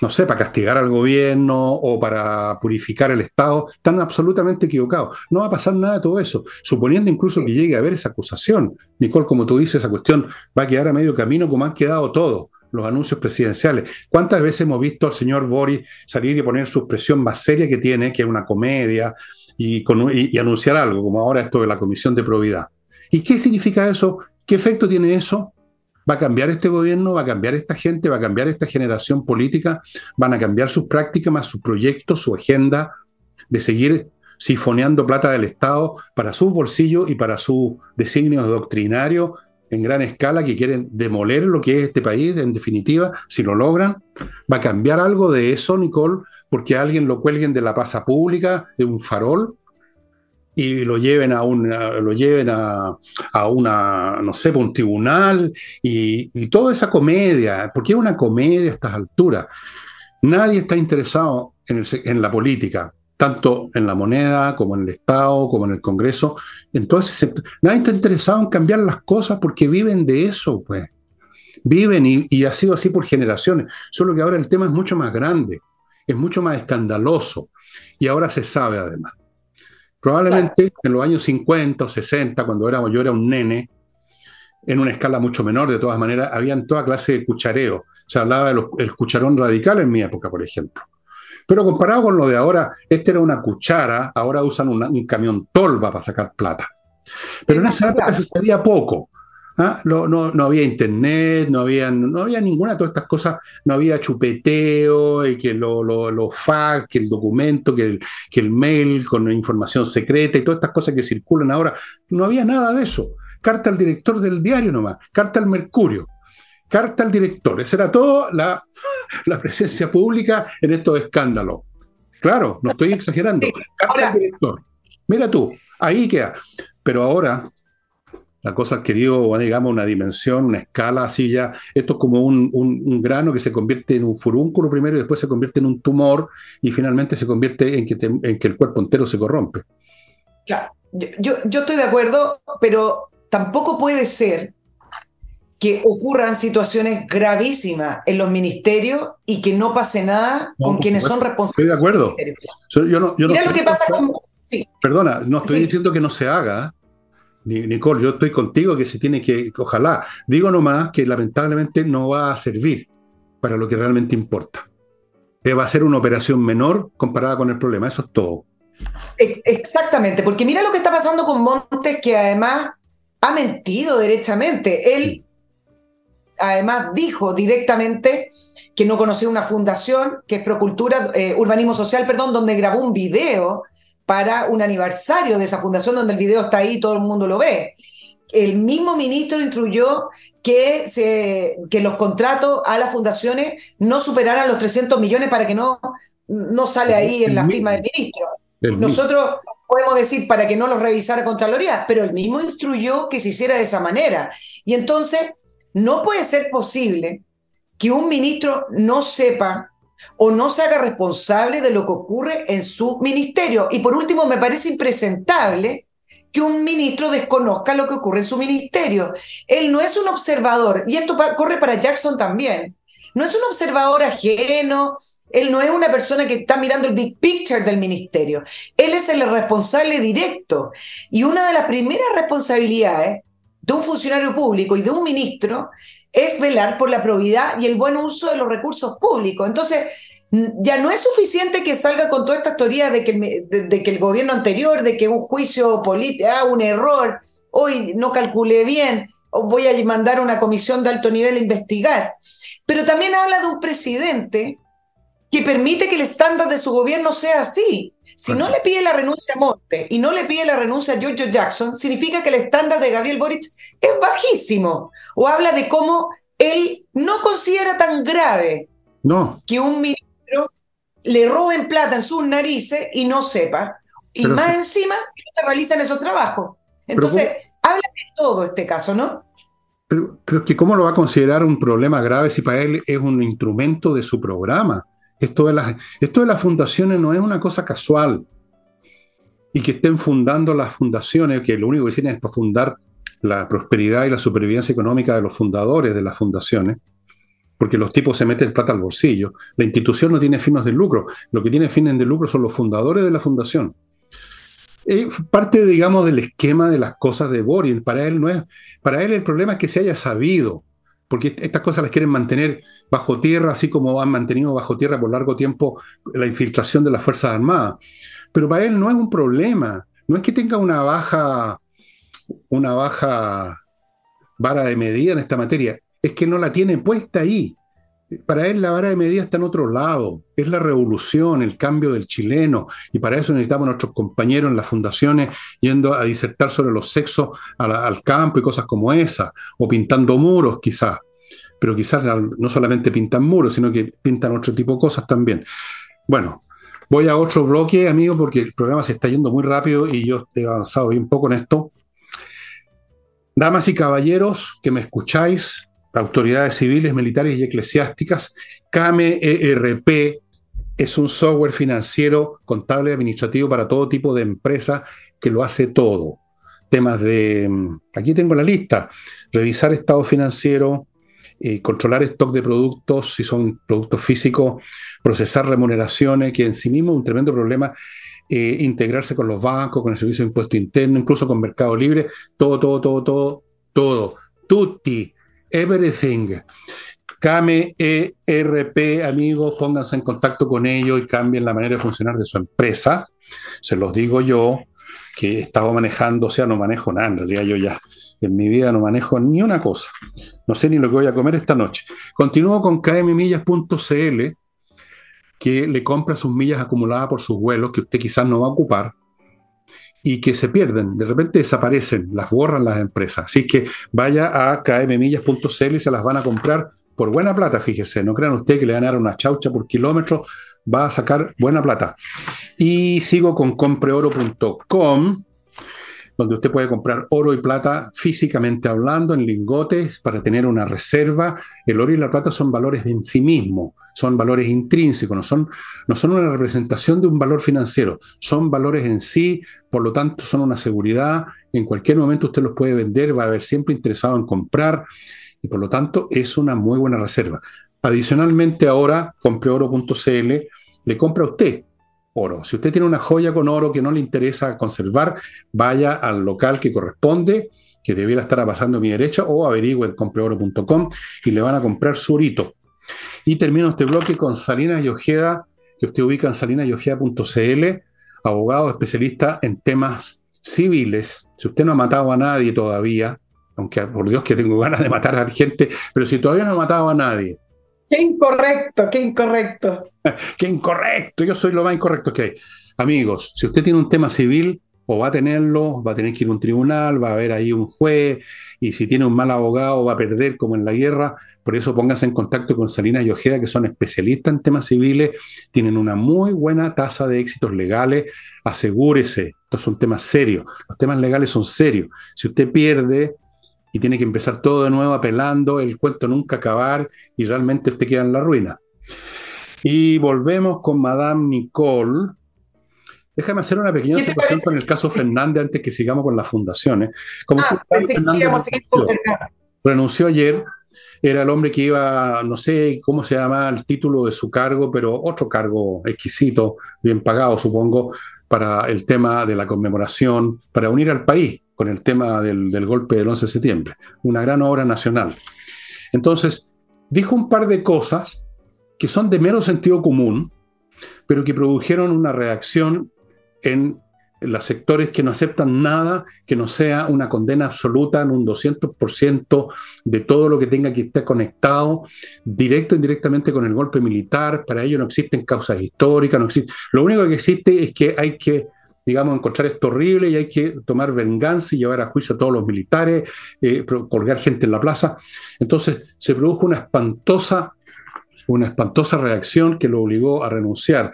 Speaker 1: no sé, para castigar al gobierno o para purificar el Estado, están absolutamente equivocados. No va a pasar nada de todo eso, suponiendo incluso que llegue a haber esa acusación. Nicole, como tú dices, esa cuestión va a quedar a medio camino como han quedado todos los anuncios presidenciales. ¿Cuántas veces hemos visto al señor Boris salir y poner su expresión más seria que tiene, que es una comedia, y, anunciar algo, como ahora esto de la Comisión de Probidad? ¿Y qué significa eso? ¿Qué efecto tiene eso? ¿Va a cambiar este gobierno? ¿Va a cambiar esta gente? ¿Va a cambiar esta generación política? ¿Van a cambiar sus prácticas, más sus proyectos, su agenda de seguir sifoneando plata del Estado para sus bolsillos y para sus designios doctrinarios en gran escala que quieren demoler lo que es este país, en definitiva, si lo logran? ¿Va a cambiar algo de eso, Nicole, porque alguien lo cuelguen de la pasa pública, de un farol? Y lo lleven a un, lo lleven a, una, no sé, un tribunal y, toda esa comedia, porque es una comedia a estas alturas. Nadie está interesado en, en, la política, tanto en la moneda como en el Estado, como en el Congreso. Entonces, nadie está interesado en cambiar las cosas porque viven de eso, pues. Viven y, y ha sido así por generaciones. Solo que ahora el tema es mucho más grande, es mucho más escandaloso y ahora se sabe además. Probablemente en los años 50 o 60, cuando éramos, yo era un nene, en una escala mucho menor, de todas maneras, habían toda clase de cuchareo. Se hablaba del cucharón radical en mi época, por ejemplo. Pero comparado con lo de ahora, este era una cuchara, ahora usan un camión tolva para sacar plata. Pero en esa época se sabía poco. ¿Ah? No, no, había internet, no había, no había ninguna de todas estas cosas, no había chupeteo, y que los lo, fax, que el documento, que el, que el mail con información secreta y todas estas cosas que circulan ahora. No había nada de eso. Carta al director del diario nomás, carta al Mercurio, carta al director. Esa era toda la, la presencia pública en estos escándalos. Claro, no estoy exagerando. Carta al director. Mira tú, ahí queda. Pero ahora la cosa ha adquirido, digamos, una dimensión, una escala así ya. Esto es como un, grano que se convierte en un furúnculo primero y después se convierte en un tumor y finalmente se convierte en que, en que el cuerpo entero se corrompe.
Speaker 2: Claro, yo, yo estoy de acuerdo, pero tampoco puede ser que ocurran situaciones gravísimas en los ministerios y que no pase nada con quienes son responsables.
Speaker 1: Estoy de acuerdo.
Speaker 2: Yo no, Mira lo que pasa con...
Speaker 1: Perdona, no estoy diciendo que no se haga, Nicole, yo estoy contigo que se tiene que, ojalá, digo nomás que lamentablemente no va a servir para lo que realmente importa. Eh, va a ser una operación menor comparada con el problema, eso es todo.
Speaker 2: Exactamente, porque mira lo que está pasando con Montes, que además ha mentido derechamente. Él además dijo directamente que no conocía una fundación, que es Procultura, eh, Urbanismo Social, perdón, donde grabó un video para un aniversario de esa fundación donde el video está ahí y todo el mundo lo ve. El mismo ministro instruyó que, se, que los contratos a las fundaciones no superaran los 300 millones para que no, no sale ahí en la firma del ministro. Nosotros podemos decir para que no los revisara Contraloría, pero el mismo instruyó que se hiciera de esa manera. Y entonces, no puede ser posible que un ministro no sepa o no se haga responsable de lo que ocurre en su ministerio. Y por último, me parece impresentable que un ministro desconozca lo que ocurre en su ministerio. Él no es un observador, y esto corre para Jackson también, no es un observador ajeno, él no es una persona que está mirando el big picture del ministerio, él es el responsable directo. Y una de las primeras responsabilidades de un funcionario público y de un ministro es velar por la probidad y el buen uso de los recursos públicos. Entonces, ya no es suficiente que salga con toda esta teoría de que, el, de, que el gobierno anterior, de que un juicio político, ah, un error, hoy no calculé bien, voy a mandar una comisión de alto nivel a investigar. Pero también habla de un presidente que permite que el estándar de su gobierno sea así. Si no le pide la renuncia a Monte y no le pide la renuncia a Giorgio Jackson, significa que el estándar de Gabriel Boric es bajísimo. O habla de cómo él no considera tan grave
Speaker 1: no.
Speaker 2: que un ministro le roben plata en sus narices y no sepa. Y más encima se realizan esos trabajos. Entonces, habla de todo este caso, ¿no?
Speaker 1: Pero, pero que cómo lo va a considerar un problema grave si para él es un instrumento de su programa. Esto de, las, esto de las fundaciones no es una cosa casual. Y que estén fundando las fundaciones, que lo único que tienen es para fundar la prosperidad y la supervivencia económica de los fundadores de las fundaciones, porque los tipos se meten plata al bolsillo. La institución no tiene fines de lucro. Lo que tiene fines de lucro son los fundadores de la fundación. Es parte, digamos, del esquema de las cosas de Boris. Para él no es, para él el problema es que se haya sabido, porque estas cosas las quieren mantener bajo tierra, así como han mantenido bajo tierra por largo tiempo la infiltración de las Fuerzas Armadas. Pero para él no es un problema. No es que tenga una baja, una baja vara de medida en esta materia es que no la tiene puesta ahí. Para él la vara de medida está en otro lado, es la revolución, el cambio del chileno, y para eso necesitamos a nuestros compañeros en las fundaciones yendo a disertar sobre los sexos al campo y cosas como esa, o pintando muros quizás, pero quizás no solamente pintan muros, sino que pintan otro tipo de cosas también. Bueno, voy a otro bloque, amigo, porque el programa se está yendo muy rápido y yo he avanzado bien poco en esto. Damas y caballeros que me escucháis, autoridades civiles, militares y eclesiásticas. CAME ERP es un software financiero, contable y administrativo para todo tipo de empresa que lo hace todo. Temas de, mm, aquí tengo la lista, revisar estado financiero, eh, controlar stock de productos, si son productos físicos, procesar remuneraciones, que en sí mismo es un tremendo problema, eh, integrarse con los bancos, con el servicio de impuesto interno, incluso con Mercado Libre, todo, todo, todo, todo, todo. Tutti, Everything. Came ERP, amigos, pónganse en contacto con ellos y cambien la manera de funcionar de su empresa. Se los digo yo, que he estado manejando, o sea, no manejo nada, en realidad yo ya en mi vida no manejo ni una cosa. No sé ni lo que voy a comer esta noche. Continúo con kmmillas.cl, que le compra sus millas acumuladas por sus vuelos, que usted quizás no va a ocupar, y que se pierden, de repente desaparecen, las borran las empresas. Así que vaya a kmmillas.cl y se las van a comprar por buena plata, fíjese, no crean ustedes que le van a dar una chaucha por kilómetro, va a sacar buena plata. Y sigo con compreoro.com, donde usted puede comprar oro y plata físicamente hablando, en lingotes, para tener una reserva. El oro y la plata son valores en sí mismos, son valores intrínsecos, no son, no son una representación de un valor financiero, son valores en sí, por lo tanto son una seguridad. En cualquier momento usted los puede vender, va a haber siempre interesado en comprar y por lo tanto es una muy buena reserva. Adicionalmente ahora, compreoro.cl, le compra a usted oro. Si usted tiene una joya con oro que no le interesa conservar, vaya al local que corresponde, que debiera estar pasando a mi derecha, o averigüe compreoro.com y le van a comprar su orito. Y termino este bloque con Salinas y Ojeda, que usted ubica en salinasyojeda.cl, abogado especialista en temas civiles. Si usted no ha matado a nadie todavía, aunque por Dios que tengo ganas de matar a gente, pero si todavía no ha matado a nadie,
Speaker 2: Qué incorrecto, qué incorrecto.
Speaker 1: qué incorrecto, yo soy lo más incorrecto que hay. Amigos, si usted tiene un tema civil, o va a tenerlo, va a tener que ir a un tribunal, va a haber ahí un juez, y si tiene un mal abogado va a perder como en la guerra. Por eso póngase en contacto con Salinas y Ojeda, que son especialistas en temas civiles, tienen una muy buena tasa de éxitos legales. Asegúrese, estos son temas serios, los temas legales son serios. Si usted pierde, y tiene que empezar todo de nuevo apelando, el cuento nunca acabar y realmente usted queda en la ruina. Y volvemos con Madame Nicole. Déjame hacer una pequeña observación con el caso Fernández antes que sigamos con las fundaciones. Como ah, renunció ayer, era el hombre que iba, no sé cómo se llama el título de su cargo, pero otro cargo exquisito, bien pagado, supongo, para el tema de la conmemoración, para unir al país con el tema del, golpe del 11 de septiembre, una gran obra nacional. Entonces, dijo un par de cosas que son de mero sentido común, pero que produjeron una reacción en los sectores que no aceptan nada que no sea una condena absoluta en un 200% de todo lo que tenga que estar conectado directo o indirectamente con el golpe militar. Para ello no existen causas históricas, no existe. Lo único que existe es que hay que digamos, encontrar esto horrible y hay que tomar venganza y llevar a juicio a todos los militares, eh, colgar gente en la plaza. Entonces se produjo una espantosa, una espantosa reacción que lo obligó a renunciar.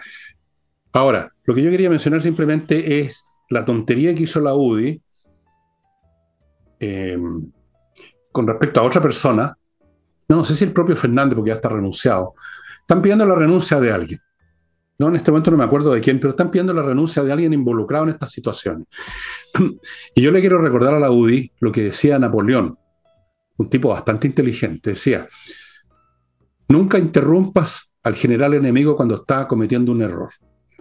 Speaker 1: Ahora, lo que yo quería mencionar simplemente es la tontería que hizo la UDI eh, con respecto a otra persona. No, no sé si el propio Fernández, porque ya está renunciado. Están pidiendo la renuncia de alguien. No, en este momento no me acuerdo de quién, pero están pidiendo la renuncia de alguien involucrado en estas situaciones. Y yo le quiero recordar a la UDI lo que decía Napoleón, un tipo bastante inteligente. Decía, Nunca interrumpas al general enemigo cuando está cometiendo un error.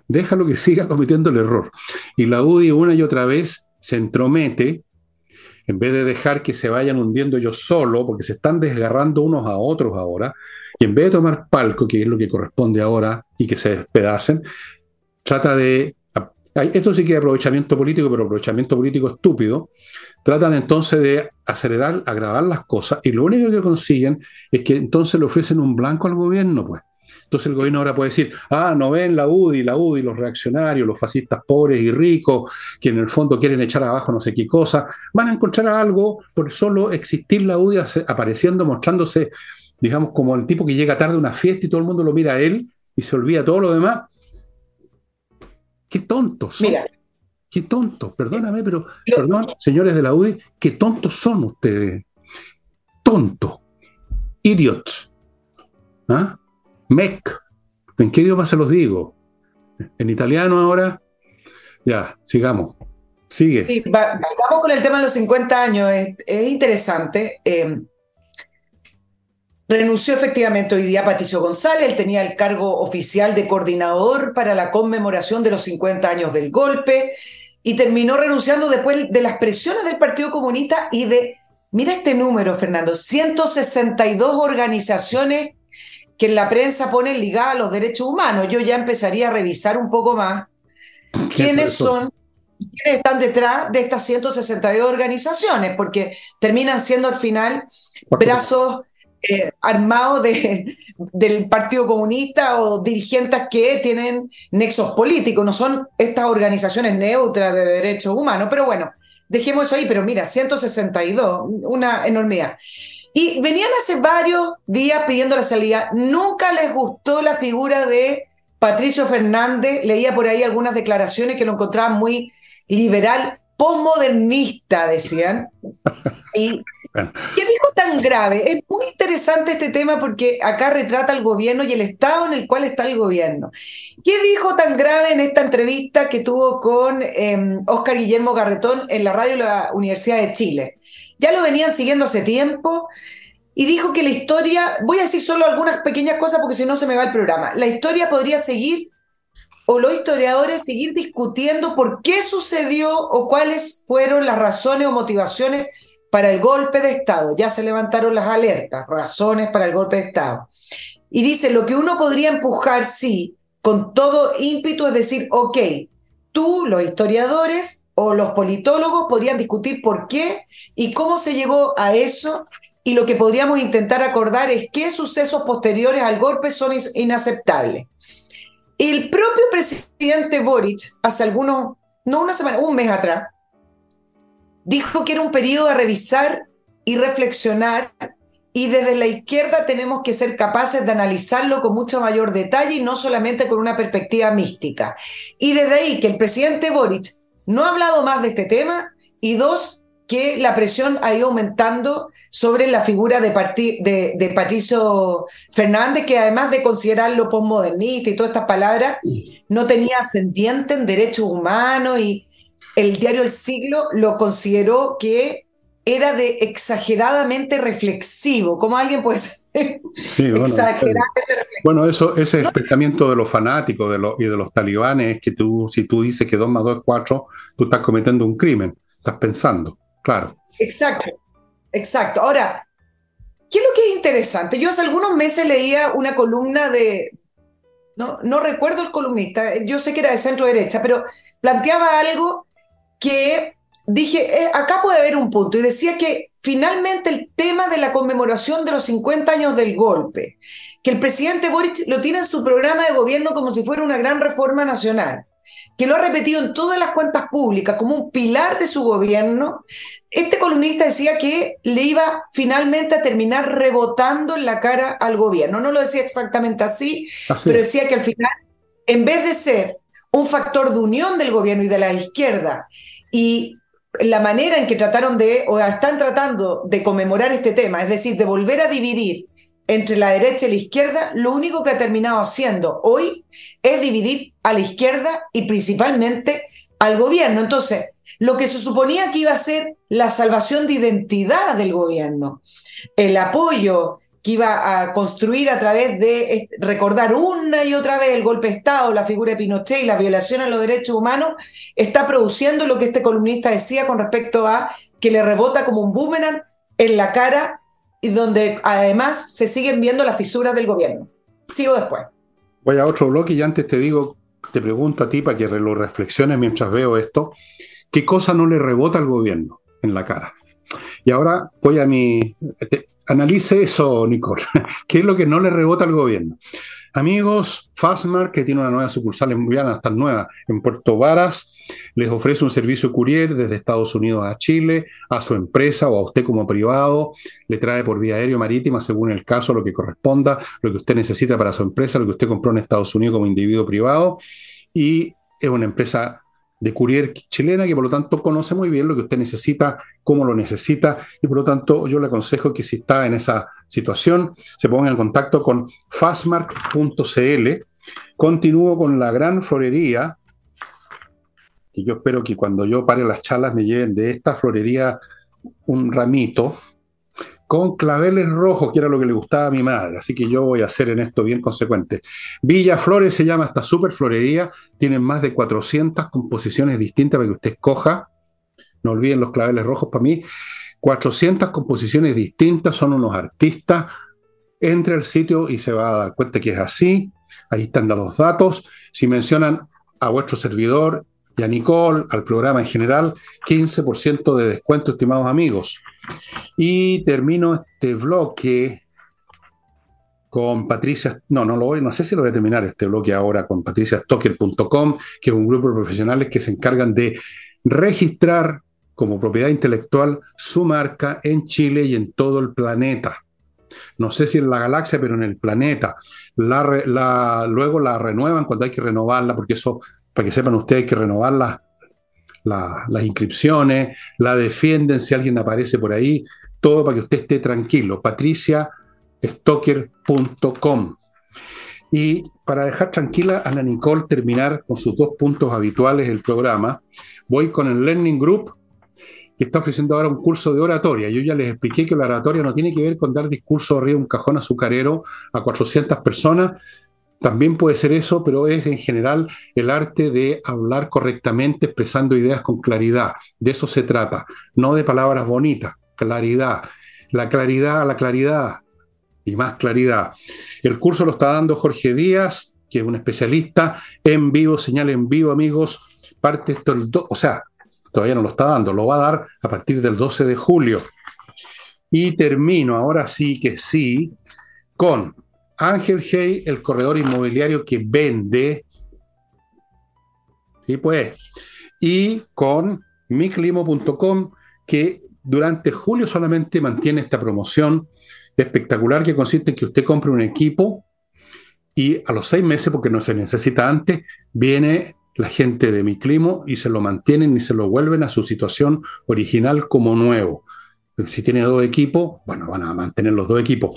Speaker 1: Déjalo que siga cometiendo el error. Y la UDI una y otra vez se entromete, en vez de dejar que se vayan hundiendo ellos solo, porque se están desgarrando unos a otros ahora, y en vez de tomar palco, que es lo que corresponde ahora, y que se despedacen, trata de... Esto sí que es aprovechamiento político, pero aprovechamiento político estúpido. Tratan entonces de acelerar, agravar las cosas, y lo único que consiguen es que entonces le ofrecen un blanco al gobierno, pues. Entonces el gobierno ahora puede decir, ah, no ven la UDI, la UDI, los reaccionarios, los fascistas pobres y ricos, que en el fondo quieren echar abajo no sé qué cosa, van a encontrar algo por solo existir la UDI apareciendo, mostrándose digamos, como el tipo que llega tarde a una fiesta y todo el mundo lo mira a él y se olvida todo lo demás. Qué tontos. Mira. Qué tontos, perdóname, pero, perdón, señores de la UDI, qué tontos son ustedes. Tontos. Idiots. ¿Ah? Mec. ¿En qué idioma se los digo? ¿En italiano ahora? Ya, sigamos. Sigue.
Speaker 2: Sí, sigamos con el tema de los 50 años. Es, interesante. Eh, Renunció efectivamente hoy día Patricio González, él tenía el cargo oficial de coordinador para la conmemoración de los 50 años del golpe y terminó renunciando después de las presiones del Partido Comunista y de, mira este número, Fernando, 162 organizaciones que en la prensa ponen ligadas a los derechos humanos. Yo ya empezaría a revisar un poco más quiénes son quiénes están detrás de estas 162 organizaciones, porque terminan siendo al final brazos eh, armado de, del Partido Comunista o dirigentes que tienen nexos políticos, no son estas organizaciones neutras de derechos humanos. Pero bueno, dejemos eso ahí, pero mira, 162, una enormidad. Y venían hace varios días pidiendo la salida, nunca les gustó la figura de Patricio Fernández, leía por ahí algunas declaraciones que lo encontraban muy liberal, postmodernista, decían. Y ¿Qué dijo tan grave? Es muy interesante este tema porque acá retrata el gobierno y el estado en el cual está el gobierno. ¿Qué dijo tan grave en esta entrevista que tuvo con Oscar em, Guillermo Garretón en la radio de la Universidad de Chile? Ya lo venían siguiendo hace tiempo y dijo que la historia, voy a decir solo algunas pequeñas cosas porque si no se me va el programa, la historia podría seguir o los historiadores seguir discutiendo por qué sucedió o cuáles fueron las razones o motivaciones para el golpe de Estado. Ya se levantaron las alertas, razones para el golpe de Estado. Y dice, lo que uno podría empujar, sí, con todo ímpetu, es decir, ok, tú, los historiadores o los politólogos podrían discutir por qué y cómo se llegó a eso. Y lo que podríamos intentar acordar es qué sucesos posteriores al golpe son inaceptables. El propio presidente Boric, hace algunos, no una semana, un mes atrás, dijo que era un periodo a revisar y reflexionar y desde la izquierda tenemos que ser capaces de analizarlo con mucho mayor detalle y no solamente con una perspectiva mística. Y desde ahí que el presidente Boric no ha hablado más de este tema. Y dos, que la presión ha ido aumentando sobre la figura de, de, Patricio Fernández, que además de considerarlo postmodernista y todas estas palabras, no tenía ascendiente en derechos humanos y, el diario El Siglo lo consideró que era de exageradamente reflexivo, como alguien puede ser sí,
Speaker 1: bueno, exageradamente reflexivo. Bueno, eso, ese es el pensamiento de los fanáticos de los, y de los talibanes es que tú, si tú dices que 2 más 2 es 4, tú estás cometiendo un crimen, estás pensando, claro.
Speaker 2: Exacto, exacto. Ahora, ¿qué es lo que es interesante? Yo hace algunos meses leía una columna de, no, no recuerdo el columnista, yo sé que era de centro derecha, pero planteaba algo que dije, eh, acá puede haber un punto, y decía que finalmente el tema de la conmemoración de los 50 años del golpe, que el presidente Boric lo tiene en su programa de gobierno como si fuera una gran reforma nacional, que lo ha repetido en todas las cuentas públicas como un pilar de su gobierno, este columnista decía que le iba finalmente a terminar rebotando en la cara al gobierno. No lo decía exactamente así. pero decía que al final, en vez de ser un factor de unión del gobierno y de la izquierda. Y la manera en que trataron de, o están tratando de conmemorar este tema, es decir, de volver a dividir entre la derecha y la izquierda, lo único que ha terminado haciendo hoy es dividir a la izquierda y principalmente al gobierno. Entonces, lo que se suponía que iba a ser la salvación de identidad del gobierno, el apoyo que iba a construir a través de recordar una y otra vez el golpe de Estado, la figura de Pinochet y la violación a los derechos humanos, está produciendo lo que este columnista decía con respecto a que le rebota como un boomerang en la cara y donde además se siguen viendo las fisuras del gobierno. Sigo después.
Speaker 1: Voy a otro bloque y antes te digo, te pregunto a ti para que lo reflexiones mientras veo esto, ¿qué cosa no le rebota al gobierno en la cara? Y ahora voy a mi... analice eso, Nicole. ¿Qué es lo que no le rebota al gobierno? Amigos, Fastmark, que tiene una nueva sucursal en Guyana, tan nueva, en Puerto Varas, les ofrece un servicio courier desde Estados Unidos a Chile, a su empresa o a usted como privado, le trae por vía aérea o marítima, según el caso, lo que corresponda, lo que usted necesita para su empresa, lo que usted compró en Estados Unidos como individuo privado, y es una empresa de courier chilena que por lo tanto conoce muy bien lo que usted necesita, cómo lo necesita y por lo tanto yo le aconsejo que si está en esa situación se ponga en contacto con fastmark.cl. Continúo con la gran florería, que yo espero que cuando yo pare las charlas me lleven de esta florería un ramito, con claveles rojos, que era lo que le gustaba a mi madre. Así que yo voy a hacer en esto bien consecuente. Villa Flores se llama esta super florería. Tienen más de 400 composiciones distintas para que usted escoja. No olviden los claveles rojos para mí. 400 composiciones distintas, son unos artistas. Entre al sitio y se va a dar cuenta que es así. Ahí están los datos. Si mencionan a vuestro servidor y a Nicole, al programa en general, 15% de descuento, estimados amigos. Y termino este bloque con Patricia, no, no lo voy, no sé si lo voy a terminar este bloque ahora con patriciastocker.com, que es un grupo de profesionales que se encargan de registrar como propiedad intelectual su marca en Chile y en todo el planeta. No sé si en la galaxia, pero en el planeta. La, luego la renuevan cuando hay que renovarla, porque eso, para que sepan ustedes, hay que renovarla las inscripciones, la defienden si alguien aparece por ahí, todo para que usted esté tranquilo. patriciastocker.com. Y para dejar tranquila a Ana Nicole terminar con sus dos puntos habituales del programa, voy con el Learning Group, que está ofreciendo ahora un curso de oratoria. Yo ya les expliqué que la oratoria no tiene que ver con dar discurso arriba de un cajón azucarero a 400 personas, también puede ser eso, pero es en general el arte de hablar correctamente, expresando ideas con claridad. De eso se trata, no de palabras bonitas, claridad. La claridad, la claridad y más claridad. El curso lo está dando Jorge Díaz, que es un especialista en vivo, señal en vivo, amigos. Parte esto o sea, todavía no lo está dando, lo va a dar a partir del 12 de julio. Y termino, ahora sí que sí, con Ángel Hey, el corredor inmobiliario que vende. Sí, pues. Y con miclimo.com, que durante julio solamente mantiene esta promoción espectacular que consiste en que usted compre un equipo y a los seis meses, porque no se necesita antes, viene la gente de Miclimo y se lo mantienen y se lo vuelven a su situación original como nuevo. Si tiene dos equipos, bueno, van a mantener los dos equipos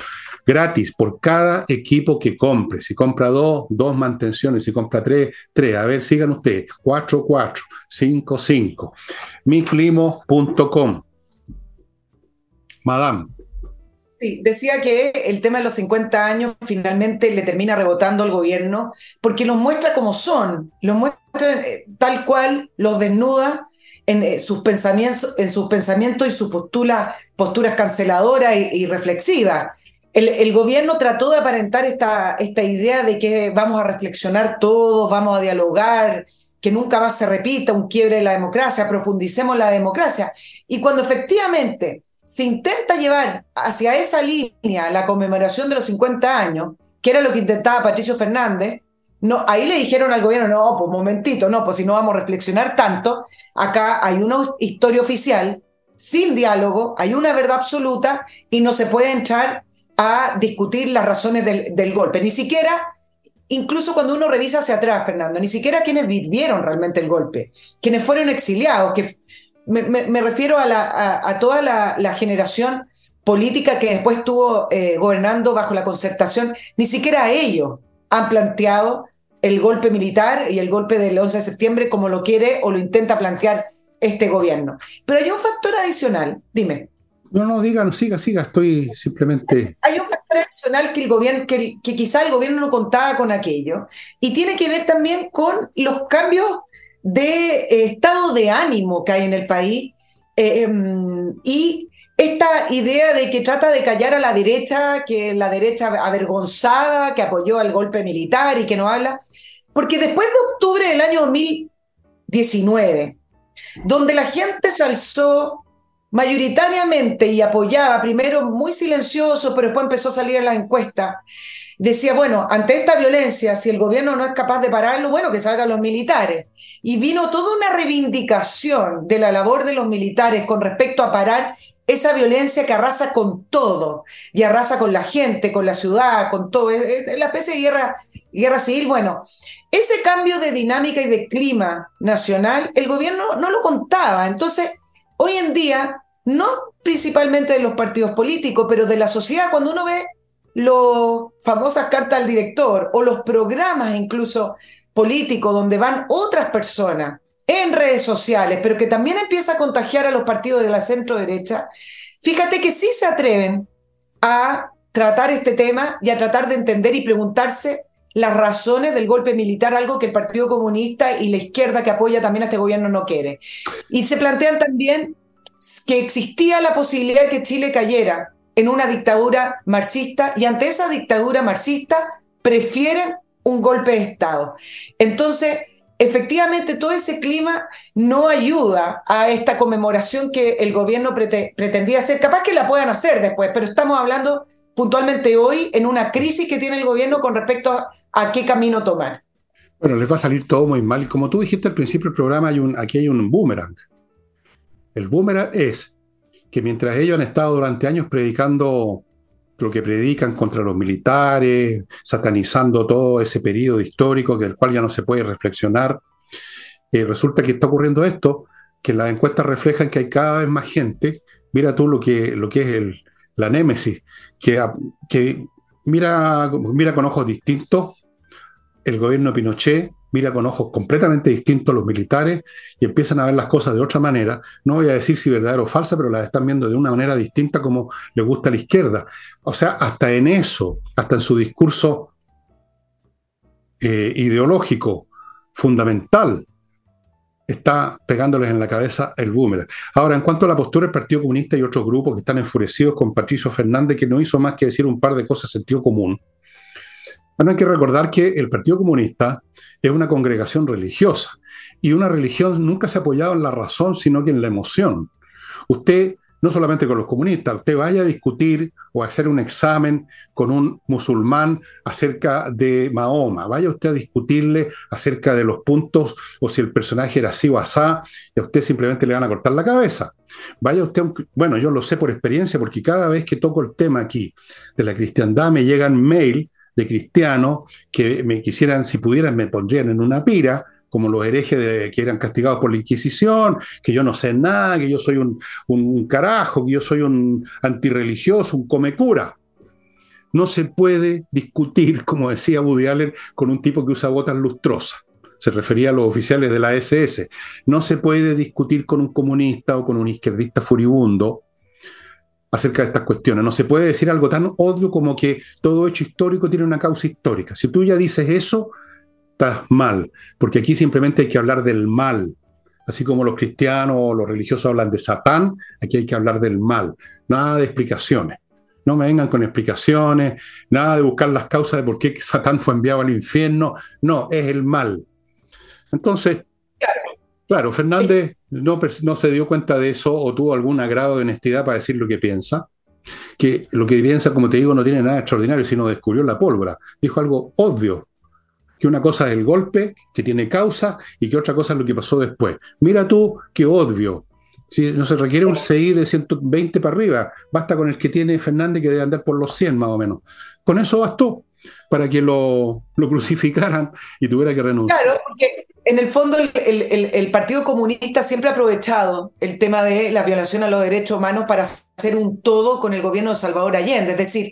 Speaker 1: gratis por cada equipo que compre. Si compra dos, dos mantenciones. Si compra tres, tres. A ver, sigan ustedes. Cuatro, cuatro, cinco, cinco. Miclimo.com. Madame.
Speaker 2: Sí, decía que el tema de los 50 años finalmente le termina rebotando al gobierno porque los muestra como son, los muestra eh, tal cual, los desnuda en eh, sus pensamientos, en sus pensamientos y sus posturas, posturas canceladoras y reflexivas. El, gobierno trató de aparentar esta, esta idea de que vamos a reflexionar todos, vamos a dialogar, que nunca más se repita un quiebre de la democracia, profundicemos la democracia. Y cuando efectivamente se intenta llevar hacia esa línea la conmemoración de los 50 años, que era lo que intentaba Patricio Fernández, no, ahí le dijeron al gobierno, no, pues momentito, no, pues si no vamos a reflexionar tanto, acá hay una historia oficial, sin diálogo, hay una verdad absoluta y no se puede entrar a discutir las razones del, golpe. Ni siquiera, incluso cuando uno revisa hacia atrás, Fernando, ni siquiera quienes vivieron realmente el golpe, quienes fueron exiliados, que me, refiero a, toda la, generación política que después estuvo eh, gobernando bajo la concertación, ni siquiera ellos han planteado el golpe militar y el golpe del 11 de septiembre como lo quiere o lo intenta plantear este gobierno. Pero hay un factor adicional, dime.
Speaker 1: No, no, digan, siga, siga, estoy simplemente...
Speaker 2: Hay un factor adicional que el gobierno, que, que quizá el gobierno no contaba con aquello, y tiene que ver también con los cambios de eh, estado de ánimo que hay en el país eh, em, y esta idea de que trata de callar a la derecha, que la derecha avergonzada, que apoyó al golpe militar y que no habla, porque después de octubre del año 2019, donde la gente se alzó mayoritariamente y apoyaba, primero muy silencioso, pero después empezó a salir en las encuestas, decía, bueno, ante esta violencia, si el gobierno no es capaz de pararlo, bueno, que salgan los militares. Y vino toda una reivindicación de la labor de los militares con respecto a parar esa violencia que arrasa con todo, y arrasa con la gente, con la ciudad, con todo, es la especie de guerra, guerra civil. Bueno, ese cambio de dinámica y de clima nacional, el gobierno no lo contaba. Entonces, hoy en día, no principalmente de los partidos políticos, pero de la sociedad, cuando uno ve las famosas cartas al director o los programas incluso políticos donde van otras personas en redes sociales, pero que también empieza a contagiar a los partidos de la centro derecha, fíjate que sí se atreven a tratar este tema y a tratar de entender y preguntarse las razones del golpe militar, algo que el Partido Comunista y la izquierda que apoya también a este gobierno no quiere. Y se plantean también que existía la posibilidad de que Chile cayera en una dictadura marxista y ante esa dictadura marxista prefieren un golpe de Estado. Entonces, efectivamente, todo ese clima no ayuda a esta conmemoración que el gobierno pretendía hacer. Capaz que la puedan hacer después, pero estamos hablando puntualmente hoy en una crisis que tiene el gobierno con respecto a, qué camino tomar.
Speaker 1: Bueno, les va a salir todo muy mal. Como tú dijiste al principio del programa, aquí hay un boomerang. El boomerang es que mientras ellos han estado durante años predicando lo que predican contra los militares, satanizando todo ese periodo histórico del cual ya no se puede reflexionar, eh, resulta que está ocurriendo esto, que las encuestas reflejan que hay cada vez más gente, mira tú lo que, lo que es el, la némesis, que, mira, mira con ojos distintos el gobierno de Pinochet, mira con ojos completamente distintos los militares y empiezan a ver las cosas de otra manera. No voy a decir si verdadera o falsa, pero las están viendo de una manera distinta como le gusta a la izquierda. O sea, hasta en eso, hasta en su discurso eh, ideológico fundamental, está pegándoles en la cabeza el boomerang. Ahora, en cuanto a la postura del Partido Comunista y otros grupos que están enfurecidos con Patricio Fernández, que no hizo más que decir un par de cosas sentido común, hay que recordar que el Partido Comunista es una congregación religiosa y una religión nunca se ha apoyado en la razón, sino que en la emoción. Usted, no solamente con los comunistas, usted vaya a discutir o a hacer un examen con un musulmán acerca de Mahoma, vaya usted a discutirle acerca de los puntos o si el personaje era así o asá, y a usted simplemente le van a cortar la cabeza. Vaya usted, bueno, yo lo sé por experiencia, porque cada vez que toco el tema aquí de la cristiandad me llegan mail de cristianos que me quisieran, si pudieran, me pondrían en una pira, como los herejes de, que eran castigados por la Inquisición, que yo no sé nada, que yo soy un, un carajo, que yo soy un antirreligioso, un comecura. No se puede discutir, como decía Woody Allen, con un tipo que usa botas lustrosas. Se refería a los oficiales de la SS. No se puede discutir con un comunista o con un izquierdista furibundo acerca de estas cuestiones. No se puede decir algo tan obvio como que todo hecho histórico tiene una causa histórica. Si tú ya dices eso, estás mal, porque aquí simplemente hay que hablar del mal. Así como los cristianos o los religiosos hablan de Satán, aquí hay que hablar del mal. Nada de explicaciones. No me vengan con explicaciones, nada de buscar las causas de por qué Satán fue enviado al infierno. No, es el mal. Entonces, Claro, Fernández no, no, se dio cuenta de eso o tuvo algún grado de honestidad para decir lo que piensa. Que lo que piensa, como te digo, no tiene nada extraordinario, sino descubrió la pólvora. Dijo algo obvio, que una cosa es el golpe, que tiene causa, y que otra cosa es lo que pasó después. Mira tú qué obvio. Si no se requiere un CI de 120 para arriba, basta con el que tiene Fernández, que debe andar por los 100 más o menos. Con eso bastó para que lo, lo crucificaran y tuviera que renunciar.
Speaker 2: Claro, porque en el fondo, el, Partido Comunista siempre ha aprovechado el tema de la violación a los derechos humanos para hacer un todo con el gobierno de Salvador Allende. Es decir,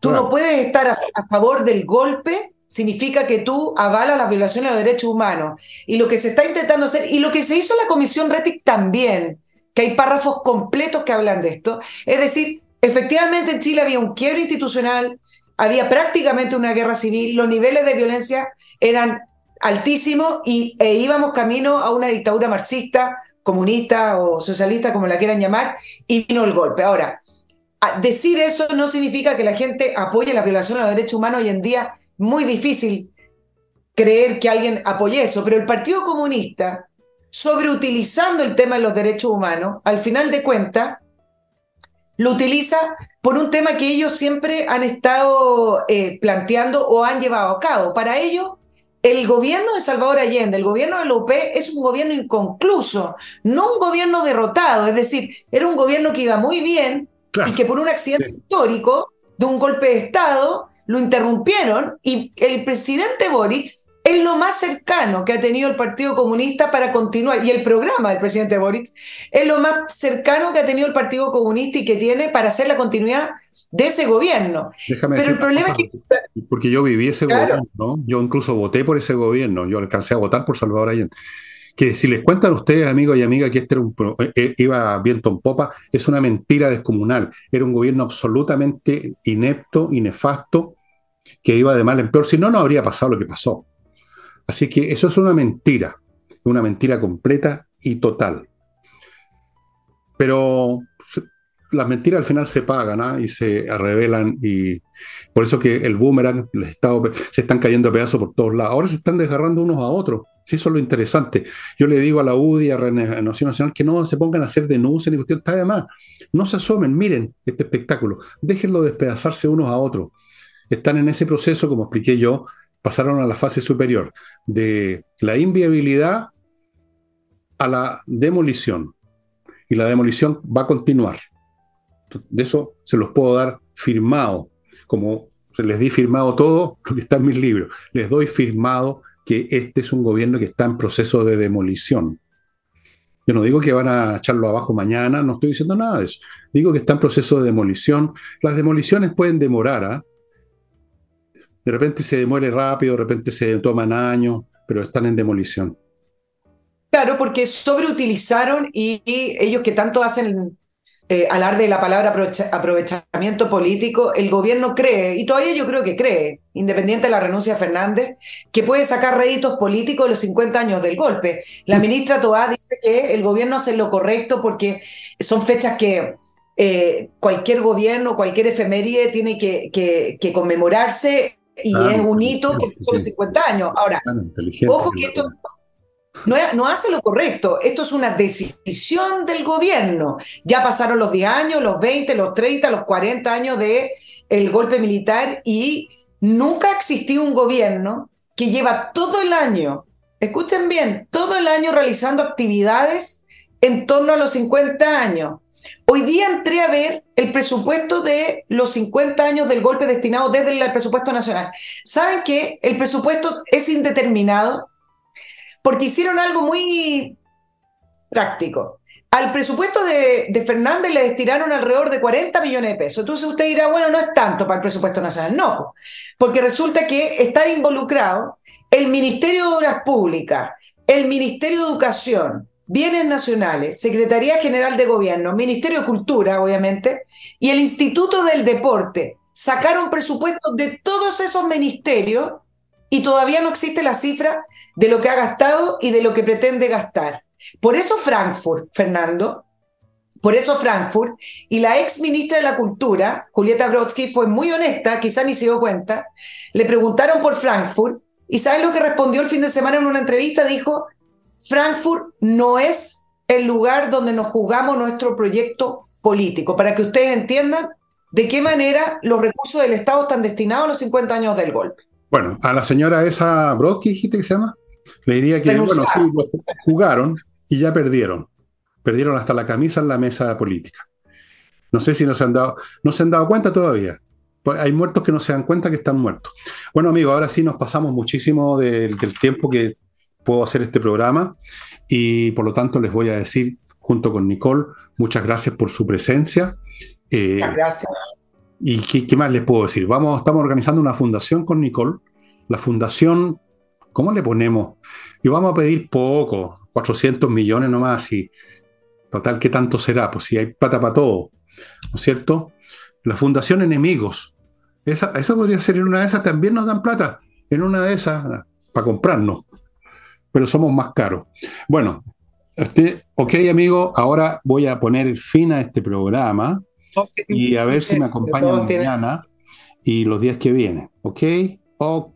Speaker 2: tú no puedes estar a, favor del golpe, significa que tú avalas la violación a los derechos humanos. Y lo que se está intentando hacer, y lo que se hizo en la Comisión Retic también, que hay párrafos completos que hablan de esto. Es decir, efectivamente en Chile había un quiebre institucional, había prácticamente una guerra civil, los niveles de violencia eran altísimos y, e íbamos camino a una dictadura marxista, comunista o socialista, como la quieran llamar, y vino el golpe. Ahora, decir eso no significa que la gente apoye la violación a los derechos humanos hoy en día, muy difícil creer que alguien apoye eso, pero el Partido Comunista, sobreutilizando el tema de los derechos humanos, al final de cuentas, lo utiliza por un tema que ellos siempre han estado eh, planteando o han llevado a cabo. Para ellos, el gobierno de Salvador Allende, el gobierno de UP, es un gobierno inconcluso, no un gobierno derrotado, es decir, era un gobierno que iba muy bien y que por un accidente histórico de un golpe de Estado lo interrumpieron y el presidente Boric es lo más cercano que ha tenido el Partido Comunista para continuar, y el programa del presidente Boric es lo más cercano que ha tenido el Partido Comunista y que tiene para hacer la continuidad de ese gobierno.
Speaker 1: Pero el problema es que... Porque yo viví ese gobierno, yo incluso voté por ese gobierno, yo alcancé a votar por Salvador Allende. Que si les cuentan ustedes, amigos y amigas, que este era un, eh, eh, iba viento en popa, es una mentira descomunal. Era un gobierno absolutamente inepto y que iba de mal en peor. Si no, no habría pasado lo que pasó. Así que eso es una mentira, una mentira completa y total. Pero las mentiras al final se pagan ¿ah? y se revelan y por eso que el boomerang, el Estado, se están cayendo a pedazos por todos lados. Ahora se están desgarrando unos a otros. Sí, eso es lo interesante. Yo le digo a la UDI, a Renovación Nacional, que no se pongan a hacer denuncias ni cuestión. Está de más. No se asomen, miren este espectáculo. Déjenlo despedazarse unos a otros. Están en ese proceso, como expliqué yo, pasaron a la fase superior, de la inviabilidad a la demolición. Y la demolición va a continuar. De eso se los puedo dar firmado, como se les di firmado todo lo que está en mis libros. Les doy firmado que este es un gobierno que está en proceso de demolición. Yo no digo que van a echarlo abajo mañana, no estoy diciendo nada de eso. Digo que está en proceso de demolición. Las demoliciones pueden demorar, ¿ah? De repente se muere rápido, de repente se toman años, pero están en demolición.
Speaker 2: Claro, porque sobreutilizaron y, ellos que tanto hacen eh, alarde de la palabra aprovechamiento político, el gobierno cree, y todavía yo creo que cree, independiente de la renuncia de Fernández, que puede sacar réditos políticos de los 50 años del golpe. La ministra Toá dice que el gobierno hace lo correcto porque son fechas que eh, cualquier gobierno, cualquier efeméride tiene que, que conmemorarse y es un hito porque son 50 años. Ahora, ojo que esto no, hace lo correcto, esto es una decisión del gobierno. Ya pasaron los 10 años, los 20, los 30, los 40 años del el golpe militar y nunca ha existido un gobierno que lleva todo el año, escuchen bien, todo el año realizando actividades en torno a los 50 años. Hoy día entré a ver el presupuesto de los 50 años del golpe destinado desde el presupuesto nacional. ¿Saben que el presupuesto es indeterminado? Porque hicieron algo muy práctico. Al presupuesto de, de, Fernández le destinaron alrededor de 40 millones de pesos. Entonces usted dirá, bueno, no es tanto para el presupuesto nacional. No, porque resulta que están involucrados el Ministerio de Obras Públicas, el Ministerio de Educación, Bienes Nacionales, Secretaría General de Gobierno, Ministerio de Cultura, obviamente, y el Instituto del Deporte sacaron presupuestos de todos esos ministerios y todavía no existe la cifra de lo que ha gastado y de lo que pretende gastar. Por eso Frankfurt, Fernando, por eso Frankfurt, y la ex ministra de la Cultura, Julieta Brodsky, fue muy honesta, quizá ni se dio cuenta, le preguntaron por Frankfurt, y ¿sabes lo que respondió el fin de semana en una entrevista? Dijo, Frankfurt no es el lugar donde nos jugamos nuestro proyecto político, para que ustedes entiendan de qué manera los recursos del Estado están destinados a los 50 años del golpe.
Speaker 1: Bueno, a la señora esa Brodsky, dijiste que se llama, le diría que, bueno, sí, jugaron y ya perdieron. Perdieron hasta la camisa en la mesa política. No sé si no se han dado, no se han dado cuenta todavía. Pues hay muertos que no se dan cuenta que están muertos. Bueno, amigo, ahora sí nos pasamos muchísimo del tiempo que puedo hacer este programa y por lo tanto les voy a decir junto con Nicole, muchas gracias por su presencia.
Speaker 2: Eh, gracias.
Speaker 1: ¿Y qué, más les puedo decir? Vamos, estamos organizando una fundación con Nicole. La fundación, ¿cómo le ponemos? Y vamos a pedir poco, 400 millones nomás, y Total, ¿qué tanto será? Pues si hay plata para todo, ¿no es cierto? La Fundación Enemigos, esa, esa podría ser en una de esas, también nos dan plata, en una de esas, para comprarnos, pero somos más caros. Bueno, este, ok amigo, ahora voy a poner fin a este programa y a ver si me acompañan mañana y los días que vienen, ¿ok? Ok.